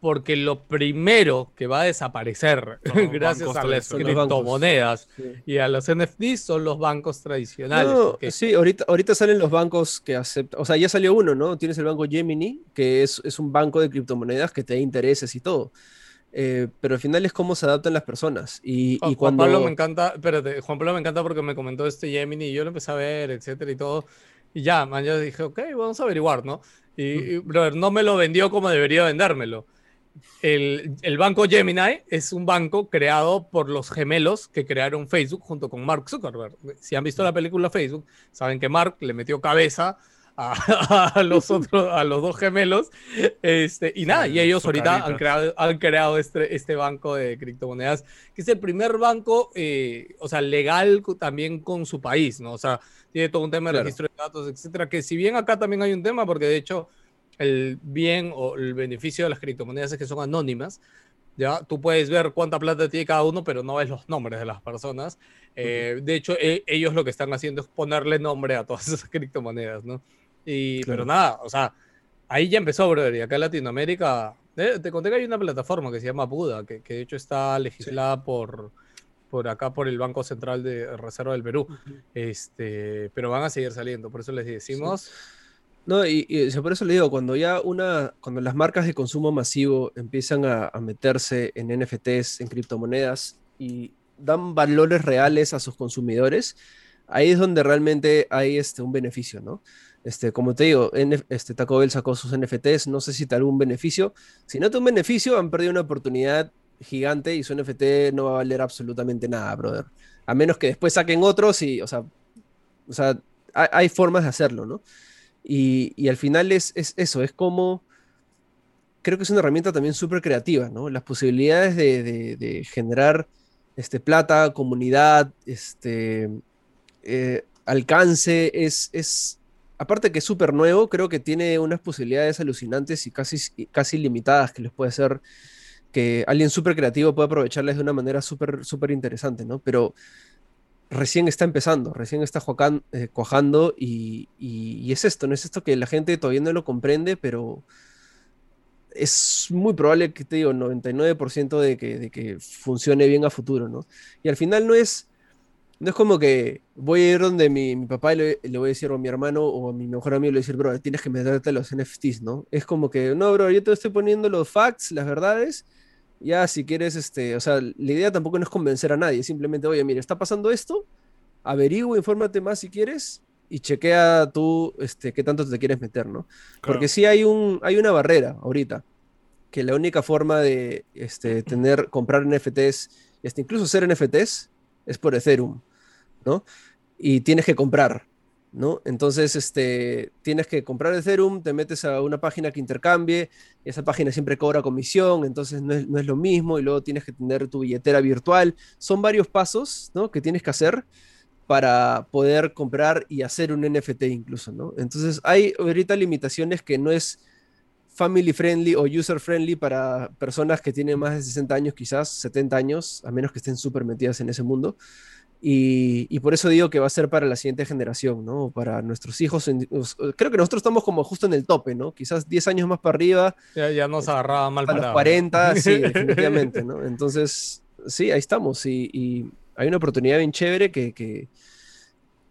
Porque lo primero que va a desaparecer gracias a las criptomonedas y a los NFTs son los bancos tradicionales. Sí, ahorita, ahorita salen los bancos que aceptan, o sea, ya salió uno, ¿no? Tienes el banco Gemini, que es, es un banco de criptomonedas que te da intereses y todo. Eh, pero al final es cómo se adaptan las personas. Y, Juan, cuando... Pablo me encanta, espérate, Juan Pablo me encanta porque me comentó este Gemini y yo lo empecé a ver, etcétera y todo. Y ya, man, yo dije, ok, vamos a averiguar, ¿no? Y, mm. brother, no me lo vendió como debería vendérmelo. El, el, banco Gemini es un banco creado por los gemelos que crearon Facebook junto con Mark Zuckerberg. Si han visto la película Facebook, saben que Mark le metió cabeza a, los otros, a los dos gemelos. Este, y nada, y ellos ahorita han creado, han creado este, este banco de criptomonedas, que es el primer banco, eh, o sea, legal también con su país, ¿no? O sea, tiene todo un tema de registro de datos, etcétera, que si bien acá también hay un tema, porque de hecho el bien o el beneficio de las criptomonedas es que son anónimas, ¿ya? Tú puedes ver cuánta plata tiene cada uno, pero no ves los nombres de las personas. Eh, de hecho, e, ellos lo que están haciendo es ponerle nombre a todas esas criptomonedas, ¿no? Y, Pero nada, o sea, ahí ya empezó, brother. Y acá en Latinoamérica, eh, te conté que hay una plataforma que se llama Buda, que, que de hecho está legislada por, por acá, por el Banco Central de Reserva del Perú. este, pero van a seguir saliendo, por eso les decimos. No, y, por eso le digo, cuando ya una, cuando las marcas de consumo masivo empiezan a, a, meterse en NFTs, en criptomonedas y dan valores reales a sus consumidores, ahí es donde realmente hay este, un beneficio, ¿no? Este, como te digo, este, Taco Bell sacó sus NFTs, no sé si te da algún beneficio. Si no te un beneficio, han perdido una oportunidad gigante y su NFT no va a valer absolutamente nada, brother. A menos que después saquen otros y, o sea, o sea hay, formas de hacerlo, ¿no? Y, al final es, eso, es como, creo que es una herramienta también súper creativa, ¿no? Las posibilidades de, generar este, plata, comunidad, este, eh, alcance, es, es, aparte que es súper nuevo, creo que tiene unas posibilidades alucinantes y casi, casi limitadas que les puede hacer que alguien súper creativo pueda aprovecharles de una manera súper súper interesante, ¿no? Pero recién está empezando, recién está eh, cuajando y, es esto, ¿no? Es esto que la gente todavía no lo comprende, pero es muy probable que te digo, 99% de que, de que funcione bien a futuro, ¿no? Y al final no es no es como que voy a ir donde mi, papá y le, voy a decir a mi hermano o a mi mejor amigo le voy a decir, bro, tienes que meterte los NFTs, ¿no? Es como que, no, bro, yo te estoy poniendo los facts, las verdades. Ya, si quieres, este, o sea, la idea tampoco no es convencer a nadie, simplemente, oye, mira, está pasando esto, averigua, infórmate más si quieres y chequea tú, este, qué tanto te quieres meter, ¿no? Porque sí hay, un, hay una barrera ahorita, que la única forma de este, tener, comprar NFTs hasta incluso ser NFTs es por Ethereum, ¿no? Y tienes que comprar, ¿no? Entonces, este, tienes que comprar Ethereum, te metes a una página que intercambie, esa página siempre cobra comisión, entonces no es, lo mismo, y luego tienes que tener tu billetera virtual. Son varios pasos, ¿no? Que tienes que hacer para poder comprar y hacer un NFT incluso, ¿no? Entonces, hay ahorita limitaciones que no es family friendly o user friendly para personas que tienen más de 60 años, quizás 70 años, a menos que estén súper metidas en ese mundo. Y, por eso digo que va a ser para la siguiente generación, ¿no? Para nuestros hijos. creo que nosotros estamos como justo en el tope, ¿no? Quizás 10 años más para arriba. Ya, ya nos agarraba mal para los 40, sí, definitivamente, ¿no? Entonces, sí, ahí estamos. Y, hay una oportunidad bien chévere que, que,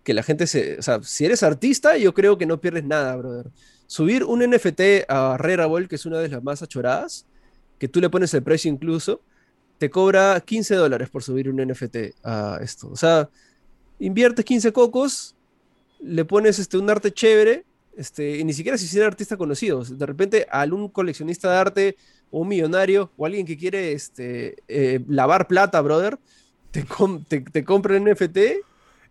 que la gente se... O sea, si eres artista, yo creo que no pierdes nada, brother subir un NFT a Rarible, que es una de las más achoradas, que tú le pones el precio incluso, te cobra 15 dólares por subir un NFT a esto. O sea, inviertes 15 cocos, le pones este, un arte chévere, este, y ni siquiera si son artistas conocidos. De repente, a algún coleccionista de arte, o un millonario, o alguien que quiere este, eh, lavar plata, brother, te, te, te compra el NFT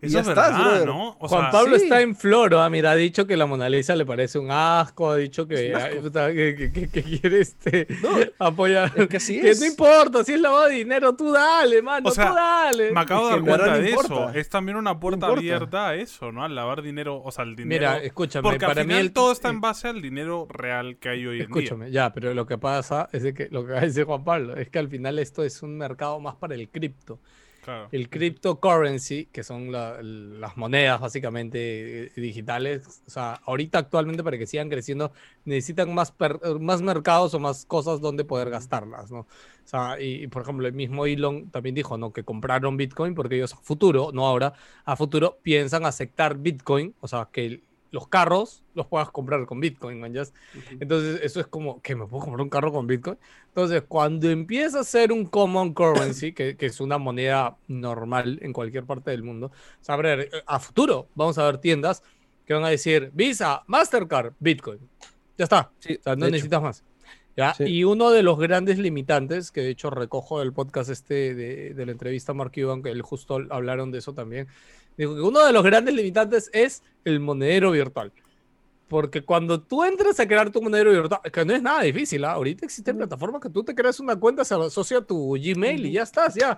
Eso ya es estás, verdad, brother. ¿no? O Juan sea, Pablo sí. está en floro, ah, mira, ha dicho que la Mona Lisa le parece un asco, ha dicho que, un asco. que, que- que- que quiere este, No, apoyar. es que así Que es. no importa, si es lavado de dinero, tú dale, mano, O sea, tú dale. me acabo de dar cuenta de importa. eso. Es también una puerta abierta a eso, ¿no? Al lavar dinero, o sea, el dinero. Mira, escúchame, Porque para al mí final el- todo está en base al dinero real que hay hoy en día. Escúchame, ya, pero lo que pasa es que lo que va a decir Juan Pablo es que al final esto es un mercado más para el cripto. Claro. El cryptocurrency, que son la- las monedas básicamente eh, digitales, o sea, ahorita actualmente para que sigan creciendo necesitan más, per- más mercados o más cosas donde poder gastarlas, ¿no? O sea, y, y, por ejemplo, el mismo Elon también dijo, ¿no? Que compraron Bitcoin porque ellos a futuro, no ahora, a futuro piensan aceptar Bitcoin, o sea, que los carros los puedas comprar con Bitcoin, man, ¿ya? Entonces, eso es como, que me puedo comprar un carro con Bitcoin? Entonces, cuando empieza a ser un common currency, que, que es una moneda normal en cualquier parte del mundo, a, ver, eh, a futuro vamos a ver tiendas que van a decir Visa, Mastercard, Bitcoin. Ya está. Sí, O sea, no de hecho. necesitas más. ¿ya? Sí. Y uno de los grandes limitantes, que de hecho recojo del podcast este de, de la entrevista a Mark Cuban, que él justo hablaron de eso también, dijo que uno de los grandes limitantes es el monedero virtual. Porque cuando tú entras a crear tu monedero virtual, que no es nada difícil, ¿ah? ahorita existen plataformas que tú te creas una cuenta, se asocia a tu Gmail y ya estás, ya.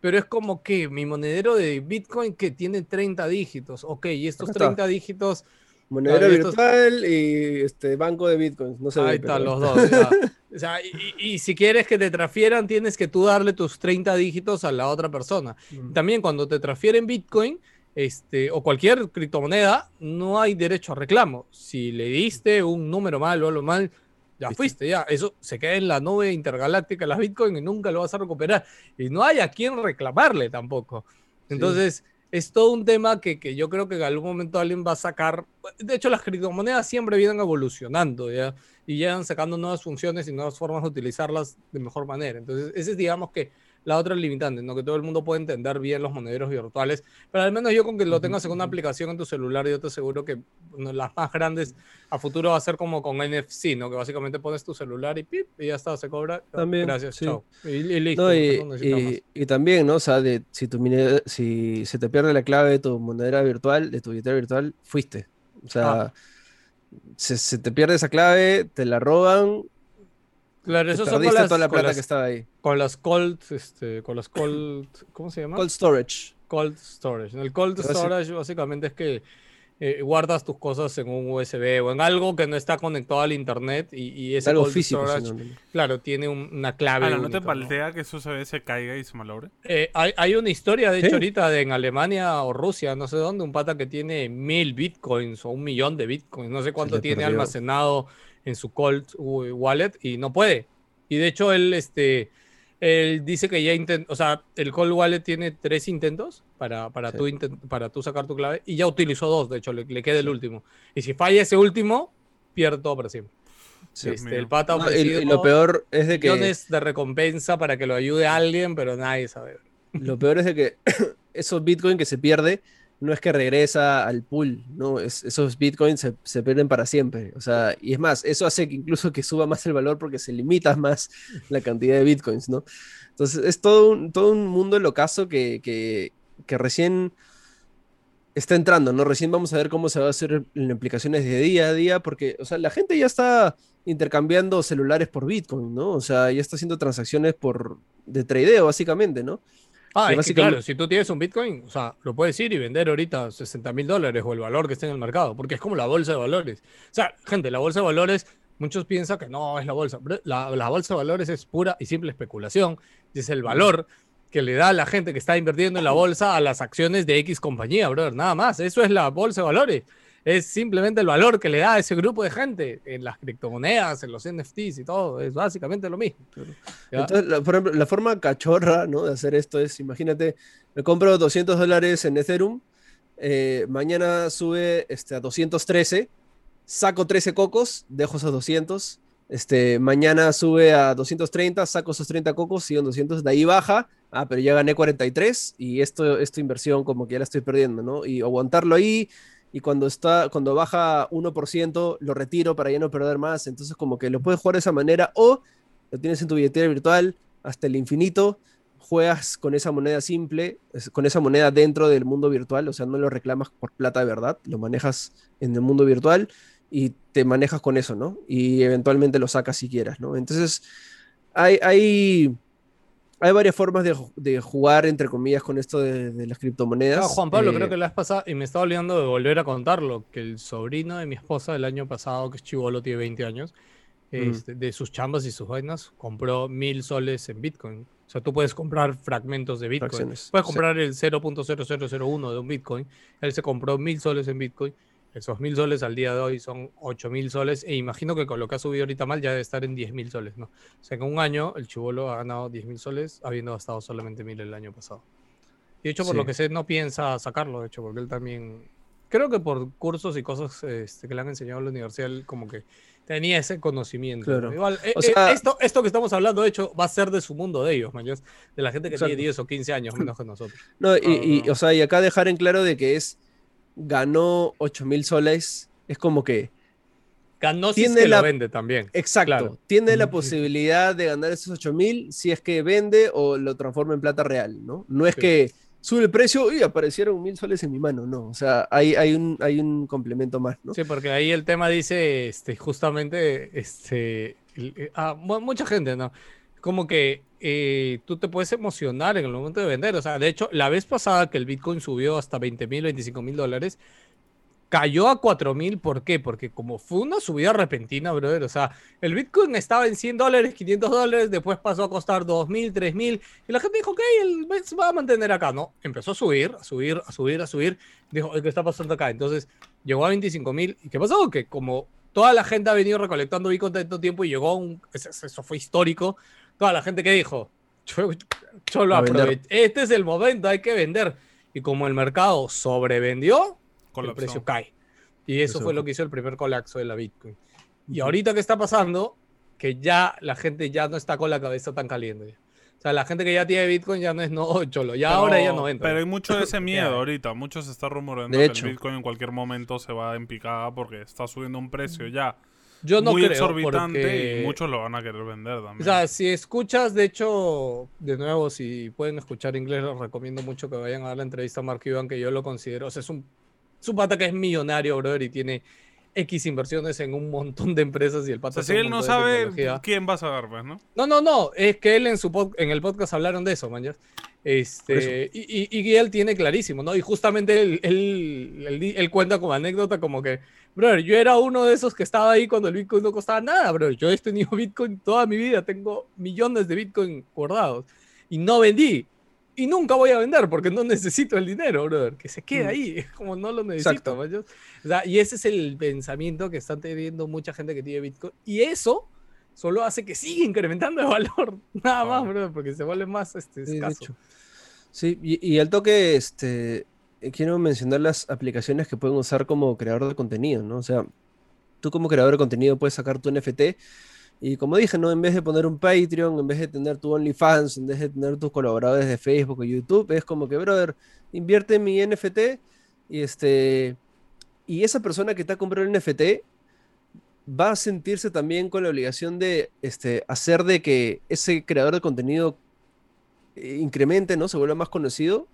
Pero es como que mi monedero de Bitcoin que tiene 30 dígitos, ok, y estos Acá está. 30 dígitos Monedero estos- virtual y este banco de bitcoins. No se Ahí están los dos. ya. O sea, y, si quieres que te transfieran, tienes que tú darle tus 30 dígitos a la otra persona. Mm. También cuando te transfieren Bitcoin este, o cualquier criptomoneda, no hay derecho a reclamo. Si le diste un número mal o algo mal, ya ¿Viste? fuiste, ya. Eso se queda en la nube intergaláctica de las Bitcoin y nunca lo vas a recuperar. Y no hay a quien reclamarle tampoco. Entonces, es todo un tema que, que yo creo que en algún momento alguien va a sacar. De hecho, las criptomonedas siempre vienen evolucionando, ¿ya? Y llegan sacando nuevas funciones y nuevas formas de utilizarlas de mejor manera. Entonces, ese es, digamos que la otra limitante, ¿no? Que todo el mundo puede entender bien los monederos virtuales, pero al menos yo con que lo tengas en una aplicación en tu celular, yo te aseguro que bueno, las más grandes a futuro va a ser como con NFC, ¿no? Que básicamente pones tu celular y pip, y ya está, se cobra. También, Gracias, sí. chao. Y, y listo. No, y, y- y también, ¿no? O sea, de, si, tu si se te pierde la clave de tu monedera virtual, de tu billetera virtual, fuiste. O sea, Ah. se, se te pierde esa clave, te la roban, Claro, eso son con las, toda la con plata las- que estaba ahí. con las cold, este, con las cold, ¿cómo se llama? Cold storage. Cold storage. El cold storage básicamente es que eh, guardas tus cosas en un USB o en algo que no está conectado al internet y, y Es ese algo cold físico. storage, claro, tiene un- una clave. Ana, ¿no te paltea que eso se, se caiga y se malogre? Eh, hay, hay una historia, de hecho, Sí. ahorita de en Alemania o Rusia, no sé dónde, un pata que tiene mil bitcoins o un millón de bitcoins, no sé cuánto tiene perdió. almacenado en su cold wallet y no puede. Y de hecho, él, este, él dice que ya intentó, o sea, el cold wallet tiene tres intentos para, para, Sí. tú inten- para tú sacar tu clave y ya utilizó dos, de hecho, le, le queda el último. Y si falla ese último, pierde todo para siempre. Sí. Este, el pata No, y- y lo peor es de que millones de recompensa para que lo ayude a alguien, pero nadie sabe. Lo peor es de que esos bitcoins que se pierde no es que regresa al pool, no, es, esos bitcoins se, se pierden para siempre. O sea, y es más, eso hace que incluso que suba más el valor porque se limita más la cantidad de bitcoins, ¿no? Entonces es todo un, todo un mundo locazo que, que, que recién está entrando, ¿no? Recién vamos a ver cómo se va a hacer en implicaciones de día a día, porque, o sea, la gente ya está intercambiando celulares por bitcoin, ¿no? O sea, ya está haciendo transacciones por de tradeo, básicamente, ¿no? Ah, es que claro, si tú tienes un Bitcoin, o sea, lo puedes ir y vender ahorita 60 mil dólares o el valor que esté en el mercado, porque es como la bolsa de valores. O sea, gente, la bolsa de valores, muchos piensan que no es la bolsa. pero La, la bolsa de valores es pura y simple especulación. Es el valor que le da a la gente que está invirtiendo en la bolsa a las acciones de X compañía, brother. Nada más. Eso es la bolsa de valores. Es simplemente el valor que le da a ese grupo de gente en las criptomonedas, en los NFTs y todo. Es básicamente lo mismo. Entonces, la, por ejemplo, la forma cachorra, ¿no? de hacer esto es, imagínate, me compro 200 dólares en Ethereum, eh, mañana sube este, a 213, saco 13 cocos, dejo esos 200, este, mañana sube a 230, saco esos 30 cocos, sigo en 200, de ahí baja, ah, pero ya gané 43 y esto, esta inversión como que ya la estoy perdiendo, ¿no? Y aguantarlo ahí y cuando, está, cuando baja 1% lo retiro para ya no perder más, entonces como que lo puedes jugar de esa manera o lo tienes en tu billetera virtual hasta el infinito juegas con esa moneda simple, con esa moneda dentro del mundo virtual, o sea, no lo reclamas por plata de verdad, lo manejas en el mundo virtual y te manejas con eso, ¿no? Y eventualmente lo sacas si quieras, ¿no? Entonces, hay, hay, hay varias formas de, de jugar, entre comillas, con esto de, de las criptomonedas. Ah, Juan Pablo, Eh, creo que la vez pasada, y me estaba olvidando de volver a contarlo, que el sobrino de mi esposa el año pasado, que es chivolo, tiene 20 años, este, de sus chambas y sus vainas, compró mil soles en Bitcoin. O sea, tú puedes comprar fragmentos de Bitcoin. Fracciones, Puedes sí. comprar el 0.0001 de un Bitcoin. Él se compró mil soles en Bitcoin. Esos mil soles al día de hoy son 8 mil soles. E imagino que con lo que ha subido ahorita mal ya debe estar en 10 mil soles, ¿no? O sea, que en un año el chivolo ha ganado 10 mil soles habiendo gastado solamente mil el año pasado. Y de hecho, por Sí. lo que sé, no piensa sacarlo, de hecho, porque él también. Creo que por cursos y cosas este, que le han enseñado en la universidad, él como que tenía ese conocimiento. Igual, eh, eh, esto, esto que estamos hablando, de hecho, va a ser de su mundo de ellos, man, de la gente que tiene 10 o 15 años menos que nosotros. No, y, no. o sea, y acá dejar en claro de que es, ganó 8 mil soles, es como que, Ganó si es Tiene que la- lo vende también. exacto, Claro. tiene la posibilidad de ganar esos 8 mil si es que vende o lo transforma en plata real, ¿no? No es Sí. que sube el precio y aparecieron mil soles en mi mano, no, o sea, hay, hay, un, hay un complemento más, ¿no? Sí, porque ahí el tema dice, este, justamente, este, eh, ah, mu- mucha gente, ¿no? Como que eh, tú te puedes emocionar en el momento de vender. O sea, de hecho, la vez pasada que el Bitcoin subió hasta 20 mil, 25 mil dólares, cayó a 4 mil. ¿Por qué? Porque como fue una subida repentina, brother. O sea, el Bitcoin estaba en 100 dólares, 500 dólares, después pasó a costar 2 mil, 3 mil. Y la gente dijo, ok, el se va a mantener acá, ¿no? Empezó a subir, a subir, a subir, a subir. Dijo, ¿qué está pasando acá? Entonces llegó a 25 mil. ¿Y qué pasó? Que como toda la gente ha venido recolectando Bitcoin tanto tiempo y llegó a un... Eso fue histórico. Toda la gente que dijo, yo, yo lo aproveché. Este es el momento, hay que vender. Y como el mercado sobrevendió, el Colapsó. precio cae. Y eso Eso fue lo que hizo el primer colapso de la Bitcoin. Y ahorita que está pasando, que ya la gente ya no está con la cabeza tan caliente. O sea, la gente que ya tiene Bitcoin ya no es no cholo, ya Pero- ahora ya no entra. Pero hay mucho de ese miedo ahorita. Muchos se está rumorando De que hecho. el Bitcoin en cualquier momento se va en picada porque está subiendo un precio ya Yo no muy creo exorbitante porque- y muchos lo van a querer vender también. O sea, si escuchas, de hecho, de nuevo, si pueden escuchar inglés, les recomiendo mucho que vayan a dar la entrevista a Mark Cuban, que yo lo considero, o sea, es un, es un pata que es millonario, brother, y tiene X inversiones en un montón de empresas y el O pata sea, si él no sabe. ¿quién va a saber, pues, no? No, no, no, es que él en su pod- en el podcast hablaron de eso, man. Este, y, y, y él tiene clarísimo, ¿no? Y justamente él, él, él di- él cuenta como anécdota como que, brother, yo era uno de esos que estaba ahí cuando el Bitcoin no costaba nada, brother. Yo he tenido Bitcoin toda mi vida, tengo millones de Bitcoin guardados y no vendí. Y nunca voy a vender porque no necesito el dinero, brother. Que se quede Mm. ahí, como no lo necesito. O sea, y ese es el pensamiento que están teniendo mucha gente que tiene Bitcoin. Y eso solo hace que siga incrementando de valor. Nada más, Claro. bro, porque se vuelve más este, escaso. Sí, y, y al toque, este, quiero mencionar las aplicaciones que pueden usar como creador de contenido, ¿no? O sea, tú como creador de contenido puedes sacar tu NFT y como dije, ¿no? En vez de poner un Patreon, en vez de tener tu OnlyFans, en vez de tener tus colaboradores de Facebook o YouTube, es como que, brother, invierte en mi NFT y este, y esa persona que te ha comprado el NFT va a sentirse también con la obligación de este, hacer de que ese creador de contenido eh, incremente, ¿no? Se vuelva más conocido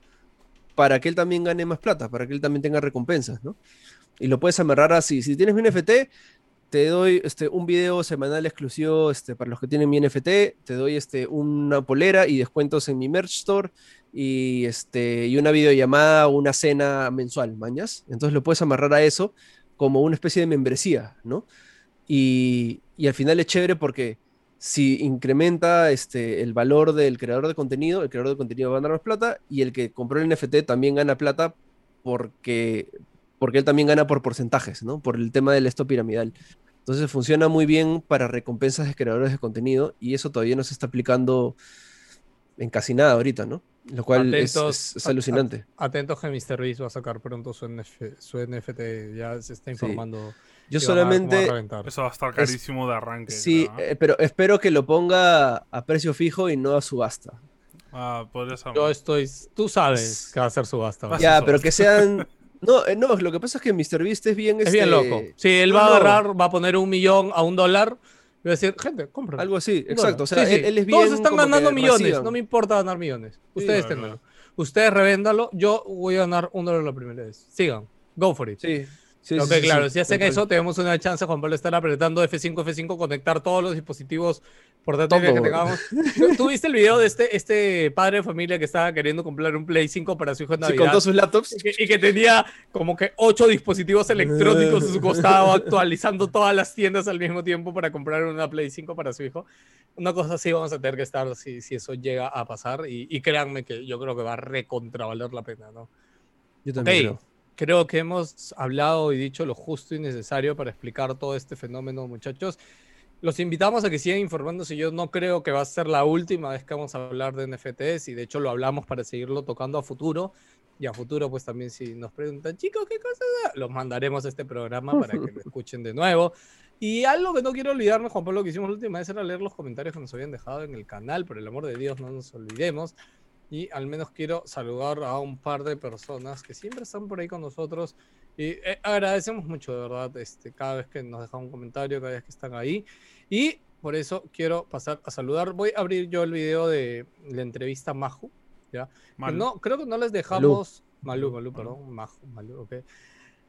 para que él también gane más plata, para que él también tenga recompensas, ¿no? Y lo puedes amarrar así. Si tienes mi NFT, te doy este, un video semanal exclusivo este, para los que tienen mi NFT, te doy este, una polera y descuentos en mi merch store y, este, y una videollamada o una cena mensual, mañas. Entonces lo puedes amarrar a eso como una especie de membresía, ¿no? Y, y al final es chévere porque si incrementa este, el valor del creador de contenido, el creador de contenido va a ganar más plata y el que compró el NFT también gana plata porque, porque él también gana por porcentajes, ¿no? Por el tema del esto piramidal. Entonces funciona muy bien para recompensas de creadores de contenido y eso todavía no se está aplicando en casi nada ahorita, ¿no? Lo cual es, Atentos, es- es a- a- alucinante. Atentos que Mr. Beast va a sacar pronto su, NF su NFT. Ya se está informando. Yo y a- va a solamente, reventar. Eso va a estar carísimo de arranque. sí, eh, pero espero que lo ponga a precio fijo y no a subasta. Ah, podría ser. Yo estoy. Tú sabes que va a ser subasta. Va a ser Ya, pero que sean... No, eh, no, lo que pasa es que MrBeast es bien... Es bien este, loco. Sí, él no, va a no. agarrar, va a poner un millón a un dólar. Voy a decir, gente, compra. Algo así, Bueno, exacto. O sea, sí, sí. Él, él es bien. Todos están ganando millones. reciban. No me importa ganar millones. Ustedes claro, tenganlo. Ustedes revéndalo. Yo voy a ganar un dólar la primera vez. Sigan. Go for it. Sí. Sí, ok, sí, sí, claro, sí, si hacen eso, tenemos una chance, Juan Pablo, estar apretando F5, F5, conectar todos los dispositivos portátiles que tengamos. ¿Tú- ¿Tú viste el video de este, este padre de familia que estaba queriendo comprar un Play 5 para su hijo en Sí, Navidad? con todos sus laptops. y, que, y que tenía como que ocho dispositivos electrónicos a su costado, actualizando todas las tiendas al mismo tiempo para comprar una Play 5 para su hijo. Una cosa así vamos a tener que estar si, si eso llega a pasar. Y, y créanme que yo creo que va a recontravaler la pena, ¿no? Yo también creo. Creo que hemos hablado y dicho lo justo y necesario para explicar todo este fenómeno, muchachos. Los invitamos a que sigan informándose. Yo no creo que va a ser la última vez que vamos a hablar de NFTs y de hecho lo hablamos para seguirlo tocando a futuro. Y a futuro, pues también si nos preguntan, chicos, ¿qué cosas? Los mandaremos a este programa para que lo escuchen de nuevo. Y algo que no quiero olvidarme, Juan Pablo, que hicimos la última vez era leer los comentarios que nos habían dejado en el canal. Por el amor de Dios, no nos olvidemos. Y al menos quiero saludar a un par de personas que siempre están por ahí con nosotros. Y eh, agradecemos mucho, de verdad, este, cada vez que nos dejan un comentario, cada vez que están ahí. Y por eso quiero pasar a saludar. Voy a abrir yo el video de la entrevista a Maju. ¿ya? No, creo que no les dejamos. Malú, Malú, perdón. Maju, Malú, ok.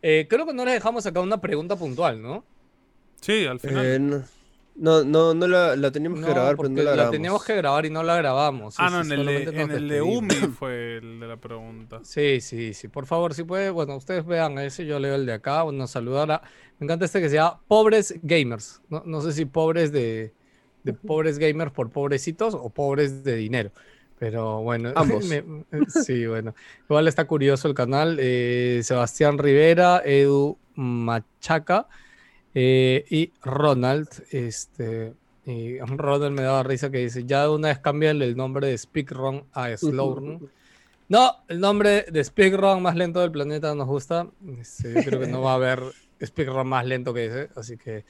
Eh, creo que no les dejamos acá una pregunta puntual, ¿no? Sí, al final. Eh, no, no, no, no la, la teníamos que No, grabar, pero porque no la la teníamos que grabar y no la grabamos. ah, Sí, no, sí, en el, de, en el. UMI fue el de la pregunta. Sí, sí, sí. Por favor, si puede, bueno, ustedes vean ese, yo leo el de acá. Bueno, saludar a. Me encanta este que se llama Pobres Gamers. No, no sé si pobres de, de pobres gamers por pobrecitos o pobres de dinero. Pero bueno, Ambos. me- sí, bueno. Igual está curioso el canal. eh, Sebastián Rivera, Edu Machaca eh, y Ronald. Este, y Ronald me daba risa que dice: Ya de una vez cambian el nombre de Speakrun a Slowrun. No, el nombre de speedrun más lento del planeta nos gusta. Este, yo creo que no va a haber speedrun más lento que ese, así que...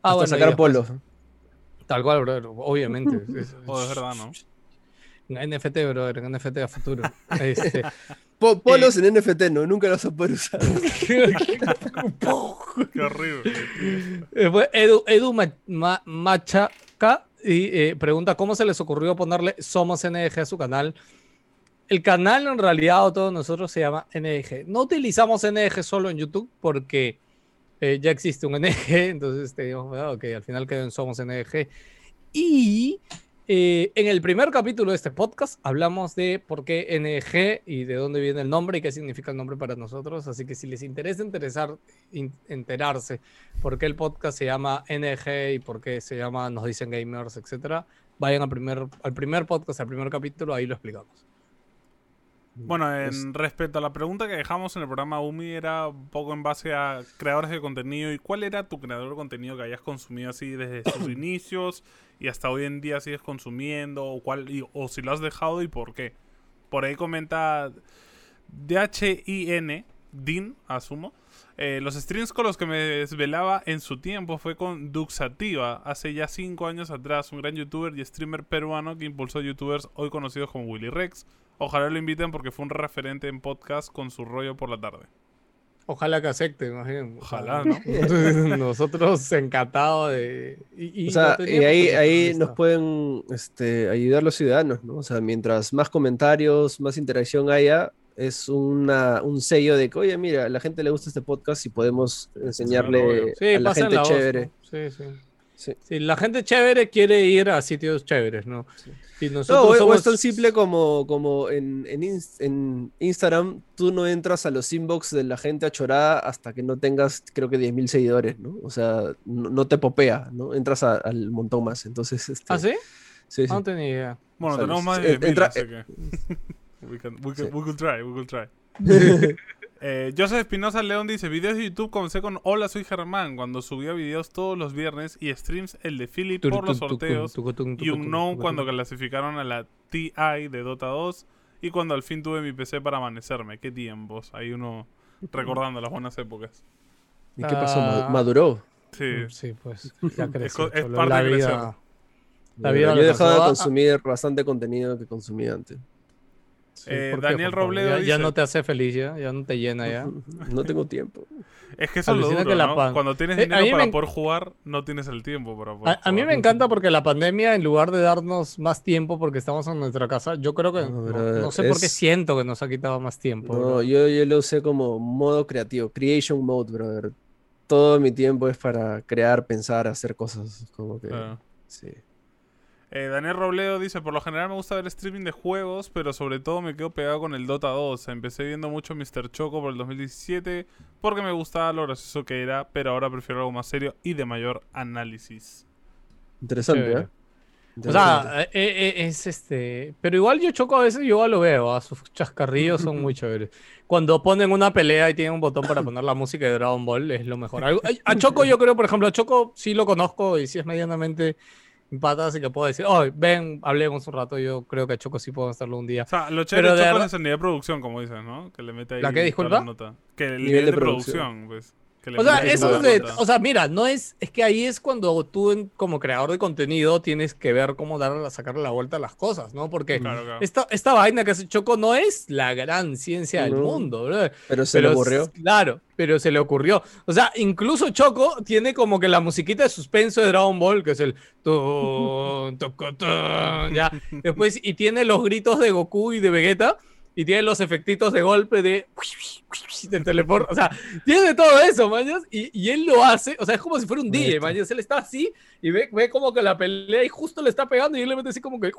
Ah, Hasta bueno, sacar después- polo. Tal cual, brother, obviamente. Es- O es verdad, ¿no? En NFT, brother, en NFT a futuro. Este, Po- polos en NFT, no, nunca los vas a poder usar. Qué horrible. tío. Eh, fue Edu, Edu Ma- Ma- Machaca y eh, pregunta cómo se les ocurrió ponerle Somos NG a su canal. El canal en realidad o todos nosotros se llama NG. No utilizamos NG solo en YouTube porque eh, ya existe un NG, entonces te digo, bueno, ok, al final quedó en Somos NG. Y eh, en el primer capítulo de este podcast hablamos de por qué NG y de dónde viene el nombre y qué significa el nombre para nosotros. Así que si les interesa interesar, in- enterarse por qué el podcast se llama NG y por qué se llama Nos Dicen Gamers, etcétera, vayan al primer, al primer podcast, al primer capítulo, ahí lo explicamos. Bueno, en respecto a la pregunta que dejamos en el programa UMI era un poco en base a creadores de contenido y cuál era tu creador de contenido que hayas consumido así desde sus inicios y hasta hoy en día sigues consumiendo o cuál y- o si lo has dejado y por qué. Por ahí comenta DHIN, Din, asumo. Eh, los streams con los que me desvelaba en su tiempo fue con Duxativa, hace ya 5 años atrás, un gran youtuber y streamer peruano que impulsó youtubers hoy conocidos como Willy Rex. Ojalá lo inviten porque fue un referente en podcast con su rollo por la tarde. Ojalá que acepte, más bien. Ojalá, ¿no? Nosotros encantados de... Y, y O sea, y ahí, ahí nos pueden este, ayudar los ciudadanos, ¿no? O sea, mientras más comentarios, más interacción haya, es una, un sello de que, oye, mira, a la gente le gusta este podcast y podemos enseñarle Sí, a la gente la voz, chévere. ¿no? Sí, sí. Sí. Sí, la gente chévere quiere ir a sitios chéveres, ¿no? Y No, nosotros o, o somos- es tan simple como, como en, en, ins- en Instagram, tú no entras a los inbox de la gente achorada hasta que no tengas, creo que 10.000 seguidores, ¿no? O sea, no, no te popea, ¿no? Entras a- al montón más. Entonces, este, ¿Ah, sí? sí, sí. No tenía idea. Bueno, O sea, tenemos más eh, de 10.000, entra- así que... we, can- we can- Sí. we could try, we could try. Eh, Joseph Espinosa León dice, videos de YouTube comencé con Hola, soy Germán, cuando subía videos todos los viernes y streams el de Philip por los sorteos y un no cuando clasificaron a la TI de Dota 2 y cuando al fin tuve mi PC para amanecerme. Qué tiempos, ahí uno recordando las buenas épocas. ¿Y qué pasó? Ah. Ma- ¿Maduró? Sí, Sí, pues ya creció. es cholo, parte la de vida. La Yo vida he le dejado de consumir bastante contenido que consumía antes. Sí, Eh, ¿por qué, Daniel? Robledo ya, ya dice- no te hace feliz, ya, ya no te llena ya. No tengo tiempo. Es que eso es lo duro, que la ¿no? pan- Cuando tienes Eh, dinero para me- poder jugar, no tienes el tiempo para poder A, a mí jugar. me encanta porque la pandemia, en lugar de darnos más tiempo porque estamos en nuestra casa, yo creo que, No, no, brother, no sé por qué siento que nos ha quitado más tiempo. No, yo, yo lo usé como modo creativo, creation mode, brother. Todo mi tiempo es para crear, pensar, hacer cosas. Como que, sí. Eh, Daniel Robledo dice, por lo general me gusta ver streaming de juegos, pero sobre todo me quedo pegado con el Dota 2. Empecé viendo mucho Mr. Choco por el 2017 porque me gustaba lo gracioso que era, pero ahora prefiero algo más serio y de mayor análisis. Interesante. ¿eh? O sea, eh, eh, es este. Pero igual yo choco a veces, yo igual lo veo, a sus chascarrillos son muy chéveres. Cuando ponen una pelea y tienen un botón para poner la música de Dragon Ball, es lo mejor. A Choco, yo creo, por ejemplo, a Choco sí lo conozco y sí es medianamente pata, así que puedo decir, oh, ven, hablemos un rato. Yo creo que a Choco sí puedo hacerlo un día. O sea, lo chévere Pero de Choco es el nivel de producción, como dices, ¿no? Que le mete ahí ¿La qué, disculpa? nota. Que el Nivel nivel, de de producción. producción, pues. O sea, eso es de, o sea, mira, no es, es que ahí es cuando tú en- como creador de contenido tienes que ver cómo dar, sacarle la vuelta a las cosas, ¿no? Porque Claro, claro. esta, esta vaina que hace Choco no es la gran ciencia del No. mundo, bro. Pero se Pero le ocurrió. Claro, pero se le ocurrió. O sea, incluso Choco tiene como que la musiquita de suspenso de Dragon Ball, que es el tun, tucu, tun, ya. Después, y tiene los gritos de Goku y de Vegeta, y tiene los efectitos de golpe de del teleport. O sea, tiene todo eso, mañas, y, y él lo hace. O sea, es como si fuera un DJ, mañas. Él está así y ve, ve como que la pelea y justo le está pegando y él le mete así como que.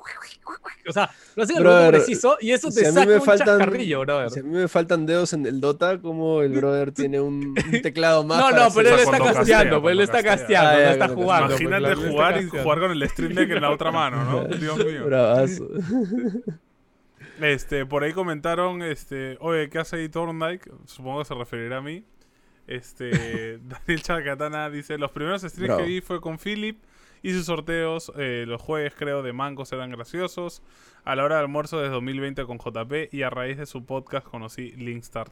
O sea, lo hace en el momento Brother, preciso y eso si te a mí saca me un faltan- chascarrillo, brother. Si a mí me faltan dedos en el Dota, como el brother tiene un, un teclado más. No, no, pero él está casteando, castea, pues él está castea. casteando, Ah, está jugando. pues, Imagínate jugar y jugar con el stream deck en la otra mano, ¿no? Dios mío. Bravazo. Este, por ahí comentaron, este, oye, ¿qué hace ahí Thorndike? Supongo que se referirá a mí. Este, Daniel Chacatana dice, los primeros streams que vi fue con Philip y sus sorteos, eh, los jueves creo de mangos eran graciosos. A la hora de almuerzo desde 2020 con JP y a raíz de su podcast conocí Linkstart.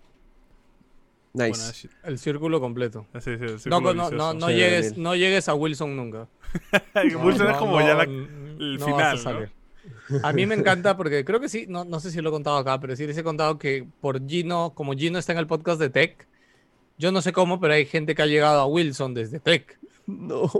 Nice. El círculo completo. Sí, sí, el No, círculo no, no, vicioso. no Sí, llegues, no llegues a Wilson nunca. Wilson No, es como no, ya la- el no final, vas a mí me encanta porque creo que sí, no, no sé si lo he contado acá, pero sí les he contado que por Gino, como Gino está en el podcast de Tech, yo no sé cómo, pero hay gente que ha llegado a Wilson desde Tech. No.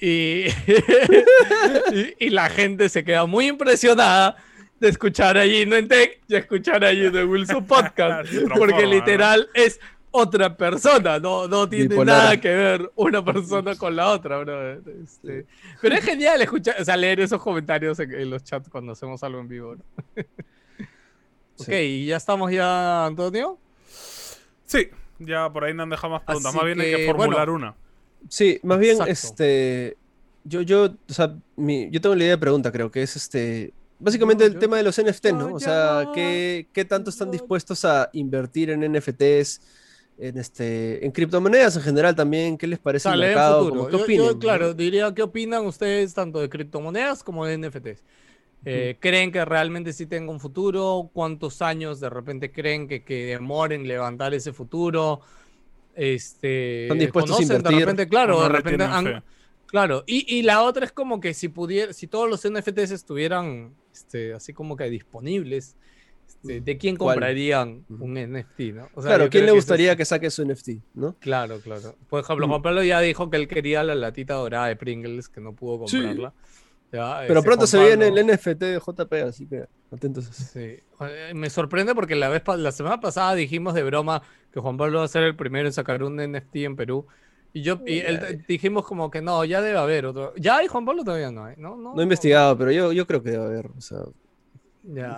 Y, y, y la gente se queda muy impresionada de escuchar a Gino en Tech y escuchar a Gino en Wilson Podcast. Porque literal es otra persona, no, no tiene Bipolar. nada que ver una persona con la otra, bro. Este, pero es genial escuchar, o sea, leer esos comentarios en, en los chats cuando hacemos algo en vivo. ¿no? ok, Sí. y ya estamos ya, Antonio. Sí, ya por ahí no han dejado más preguntas. Así más bien hay que que, formular bueno. una. Sí, más bien, Exacto. este. Yo, yo, o sea, mi- yo tengo la idea de pregunta, creo que es este. Básicamente No, el yo- tema de los NFT, ¿no? O sea, ¿qué, qué tanto están dispuestos a invertir en NFTs, en este, en criptomonedas en general también? ¿Qué les parece el mercado? Como, ¿Qué Yo- yo, opinan? no? claro, diría, ¿qué opinan ustedes tanto de criptomonedas como de NFTs? Eh, ¿Creen que realmente sí tenga un futuro? ¿Cuántos años de repente creen que, que demoren levantar ese futuro? Este, ¿Están dispuestos a ¿conocen invertir? De repente, claro, ¿O no de repente han-? Claro, y, y la otra es como que si pudiera, si todos los NFTs estuvieran este, así como que disponibles, este, ¿de quién comprarían un NFT? ¿no? O sea, Claro, ¿quién le que gustaría es- que saque su NFT, no? Claro, claro. Por ejemplo, Mm. Juan Pablo ya dijo que él quería la latita dorada de Pringles, que no pudo Sí. comprarla. Ya, Pero pronto se viene el NFT de JP, así que atentos. Sí. Eh, Me sorprende porque la vez la semana pasada dijimos de broma que Juan Pablo va a ser el primero en sacar un NFT en Perú. Y yo y él- Ay. dijimos como que no, ya debe haber otro. ¿Ya hay Juan Pablo todavía no hay? No, no, No he investigado, pero yo, yo creo que debe haber. O sea,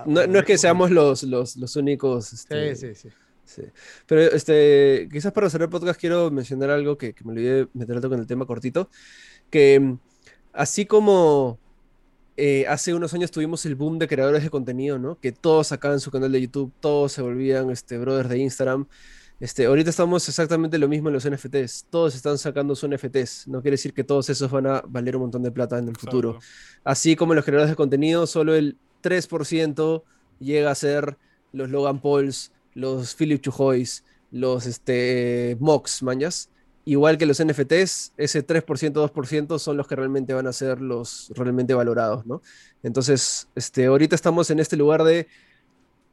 No, no es que seamos los, los, los únicos. este, Sí, sí, sí. Sí. Pero este, quizás para cerrar el podcast quiero mencionar algo que, que me olvidé meter con el tema cortito. Que mm, así como eh, hace unos años tuvimos el boom de creadores de contenido, ¿no? Que todos sacaban su canal de YouTube, todos se volvían este, brothers de Instagram. Este, ahorita estamos exactamente lo mismo en los NFTs. Todos están sacando sus NFTs. No quiere decir que todos esos van a valer un montón de plata en el futuro. Así como los creadores de contenido, solo el 3% llega a ser los Logan Pauls, los Philip Chujois, los este, Mox, mañas. Igual que los NFTs, ese 3%, 2% son los que realmente van a ser los realmente valorados, ¿no? Entonces, este, ahorita estamos en este lugar de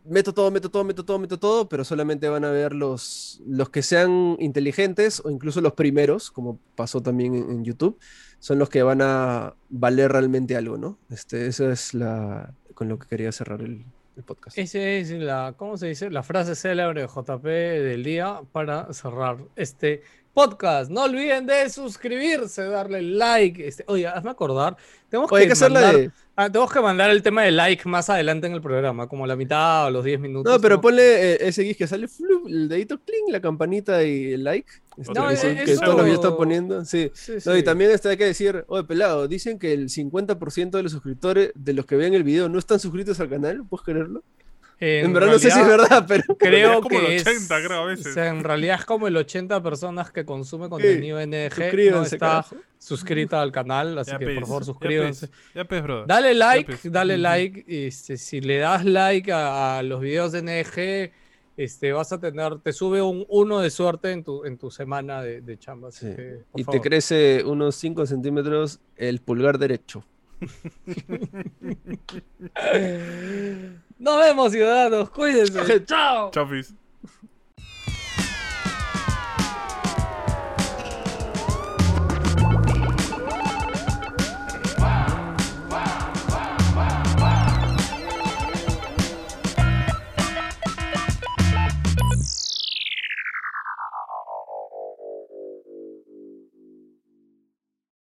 meto todo, meto todo, meto todo, meto todo, pero solamente van a ver los, los que sean inteligentes o incluso los primeros, como pasó también en, YouTube, son los que van a valer realmente algo, ¿no? Este, eso es la, con lo que quería cerrar el, podcast. Esa es la, ¿cómo se dice? La frase célebre de JP del día para cerrar este podcast. No olviden de suscribirse, darle like. Este, oye, hazme acordar. Tenemos Oye, que, mandar, de... ah, tenemos que mandar el tema de like más adelante en el programa, como la mitad o los 10 minutos. No, pero ¿no? ponle eh, ese GIF que sale, el dedito, cling, la campanita y el like. Este, No, que, eh, que eso- están poniendo. Sí. Sí, No, y sí. también está hay que decir, oye, pelado, dicen que el 50% de los suscriptores, de los que ven el video, no están suscritos al canal, ¿puedes creerlo? En, verdad no sé si es realidad, verdad, pero... Creo como que el 80, es, creo, a veces. o sea, en realidad es como el 80 personas que consume contenido NG no está carajo. suscrita al canal, así Ya que por favor ya suscríbanse. Ya. Dale like, dale like. Este, si le das like a, a los videos de NG, este, vas a tener, te sube un uno de suerte en tu, en tu semana de, de chamba. así Sí. que, por Y favor. te crece unos 5 centímetros el pulgar derecho. Nos vemos, ciudadanos. Cuídense. Chao. Chafis.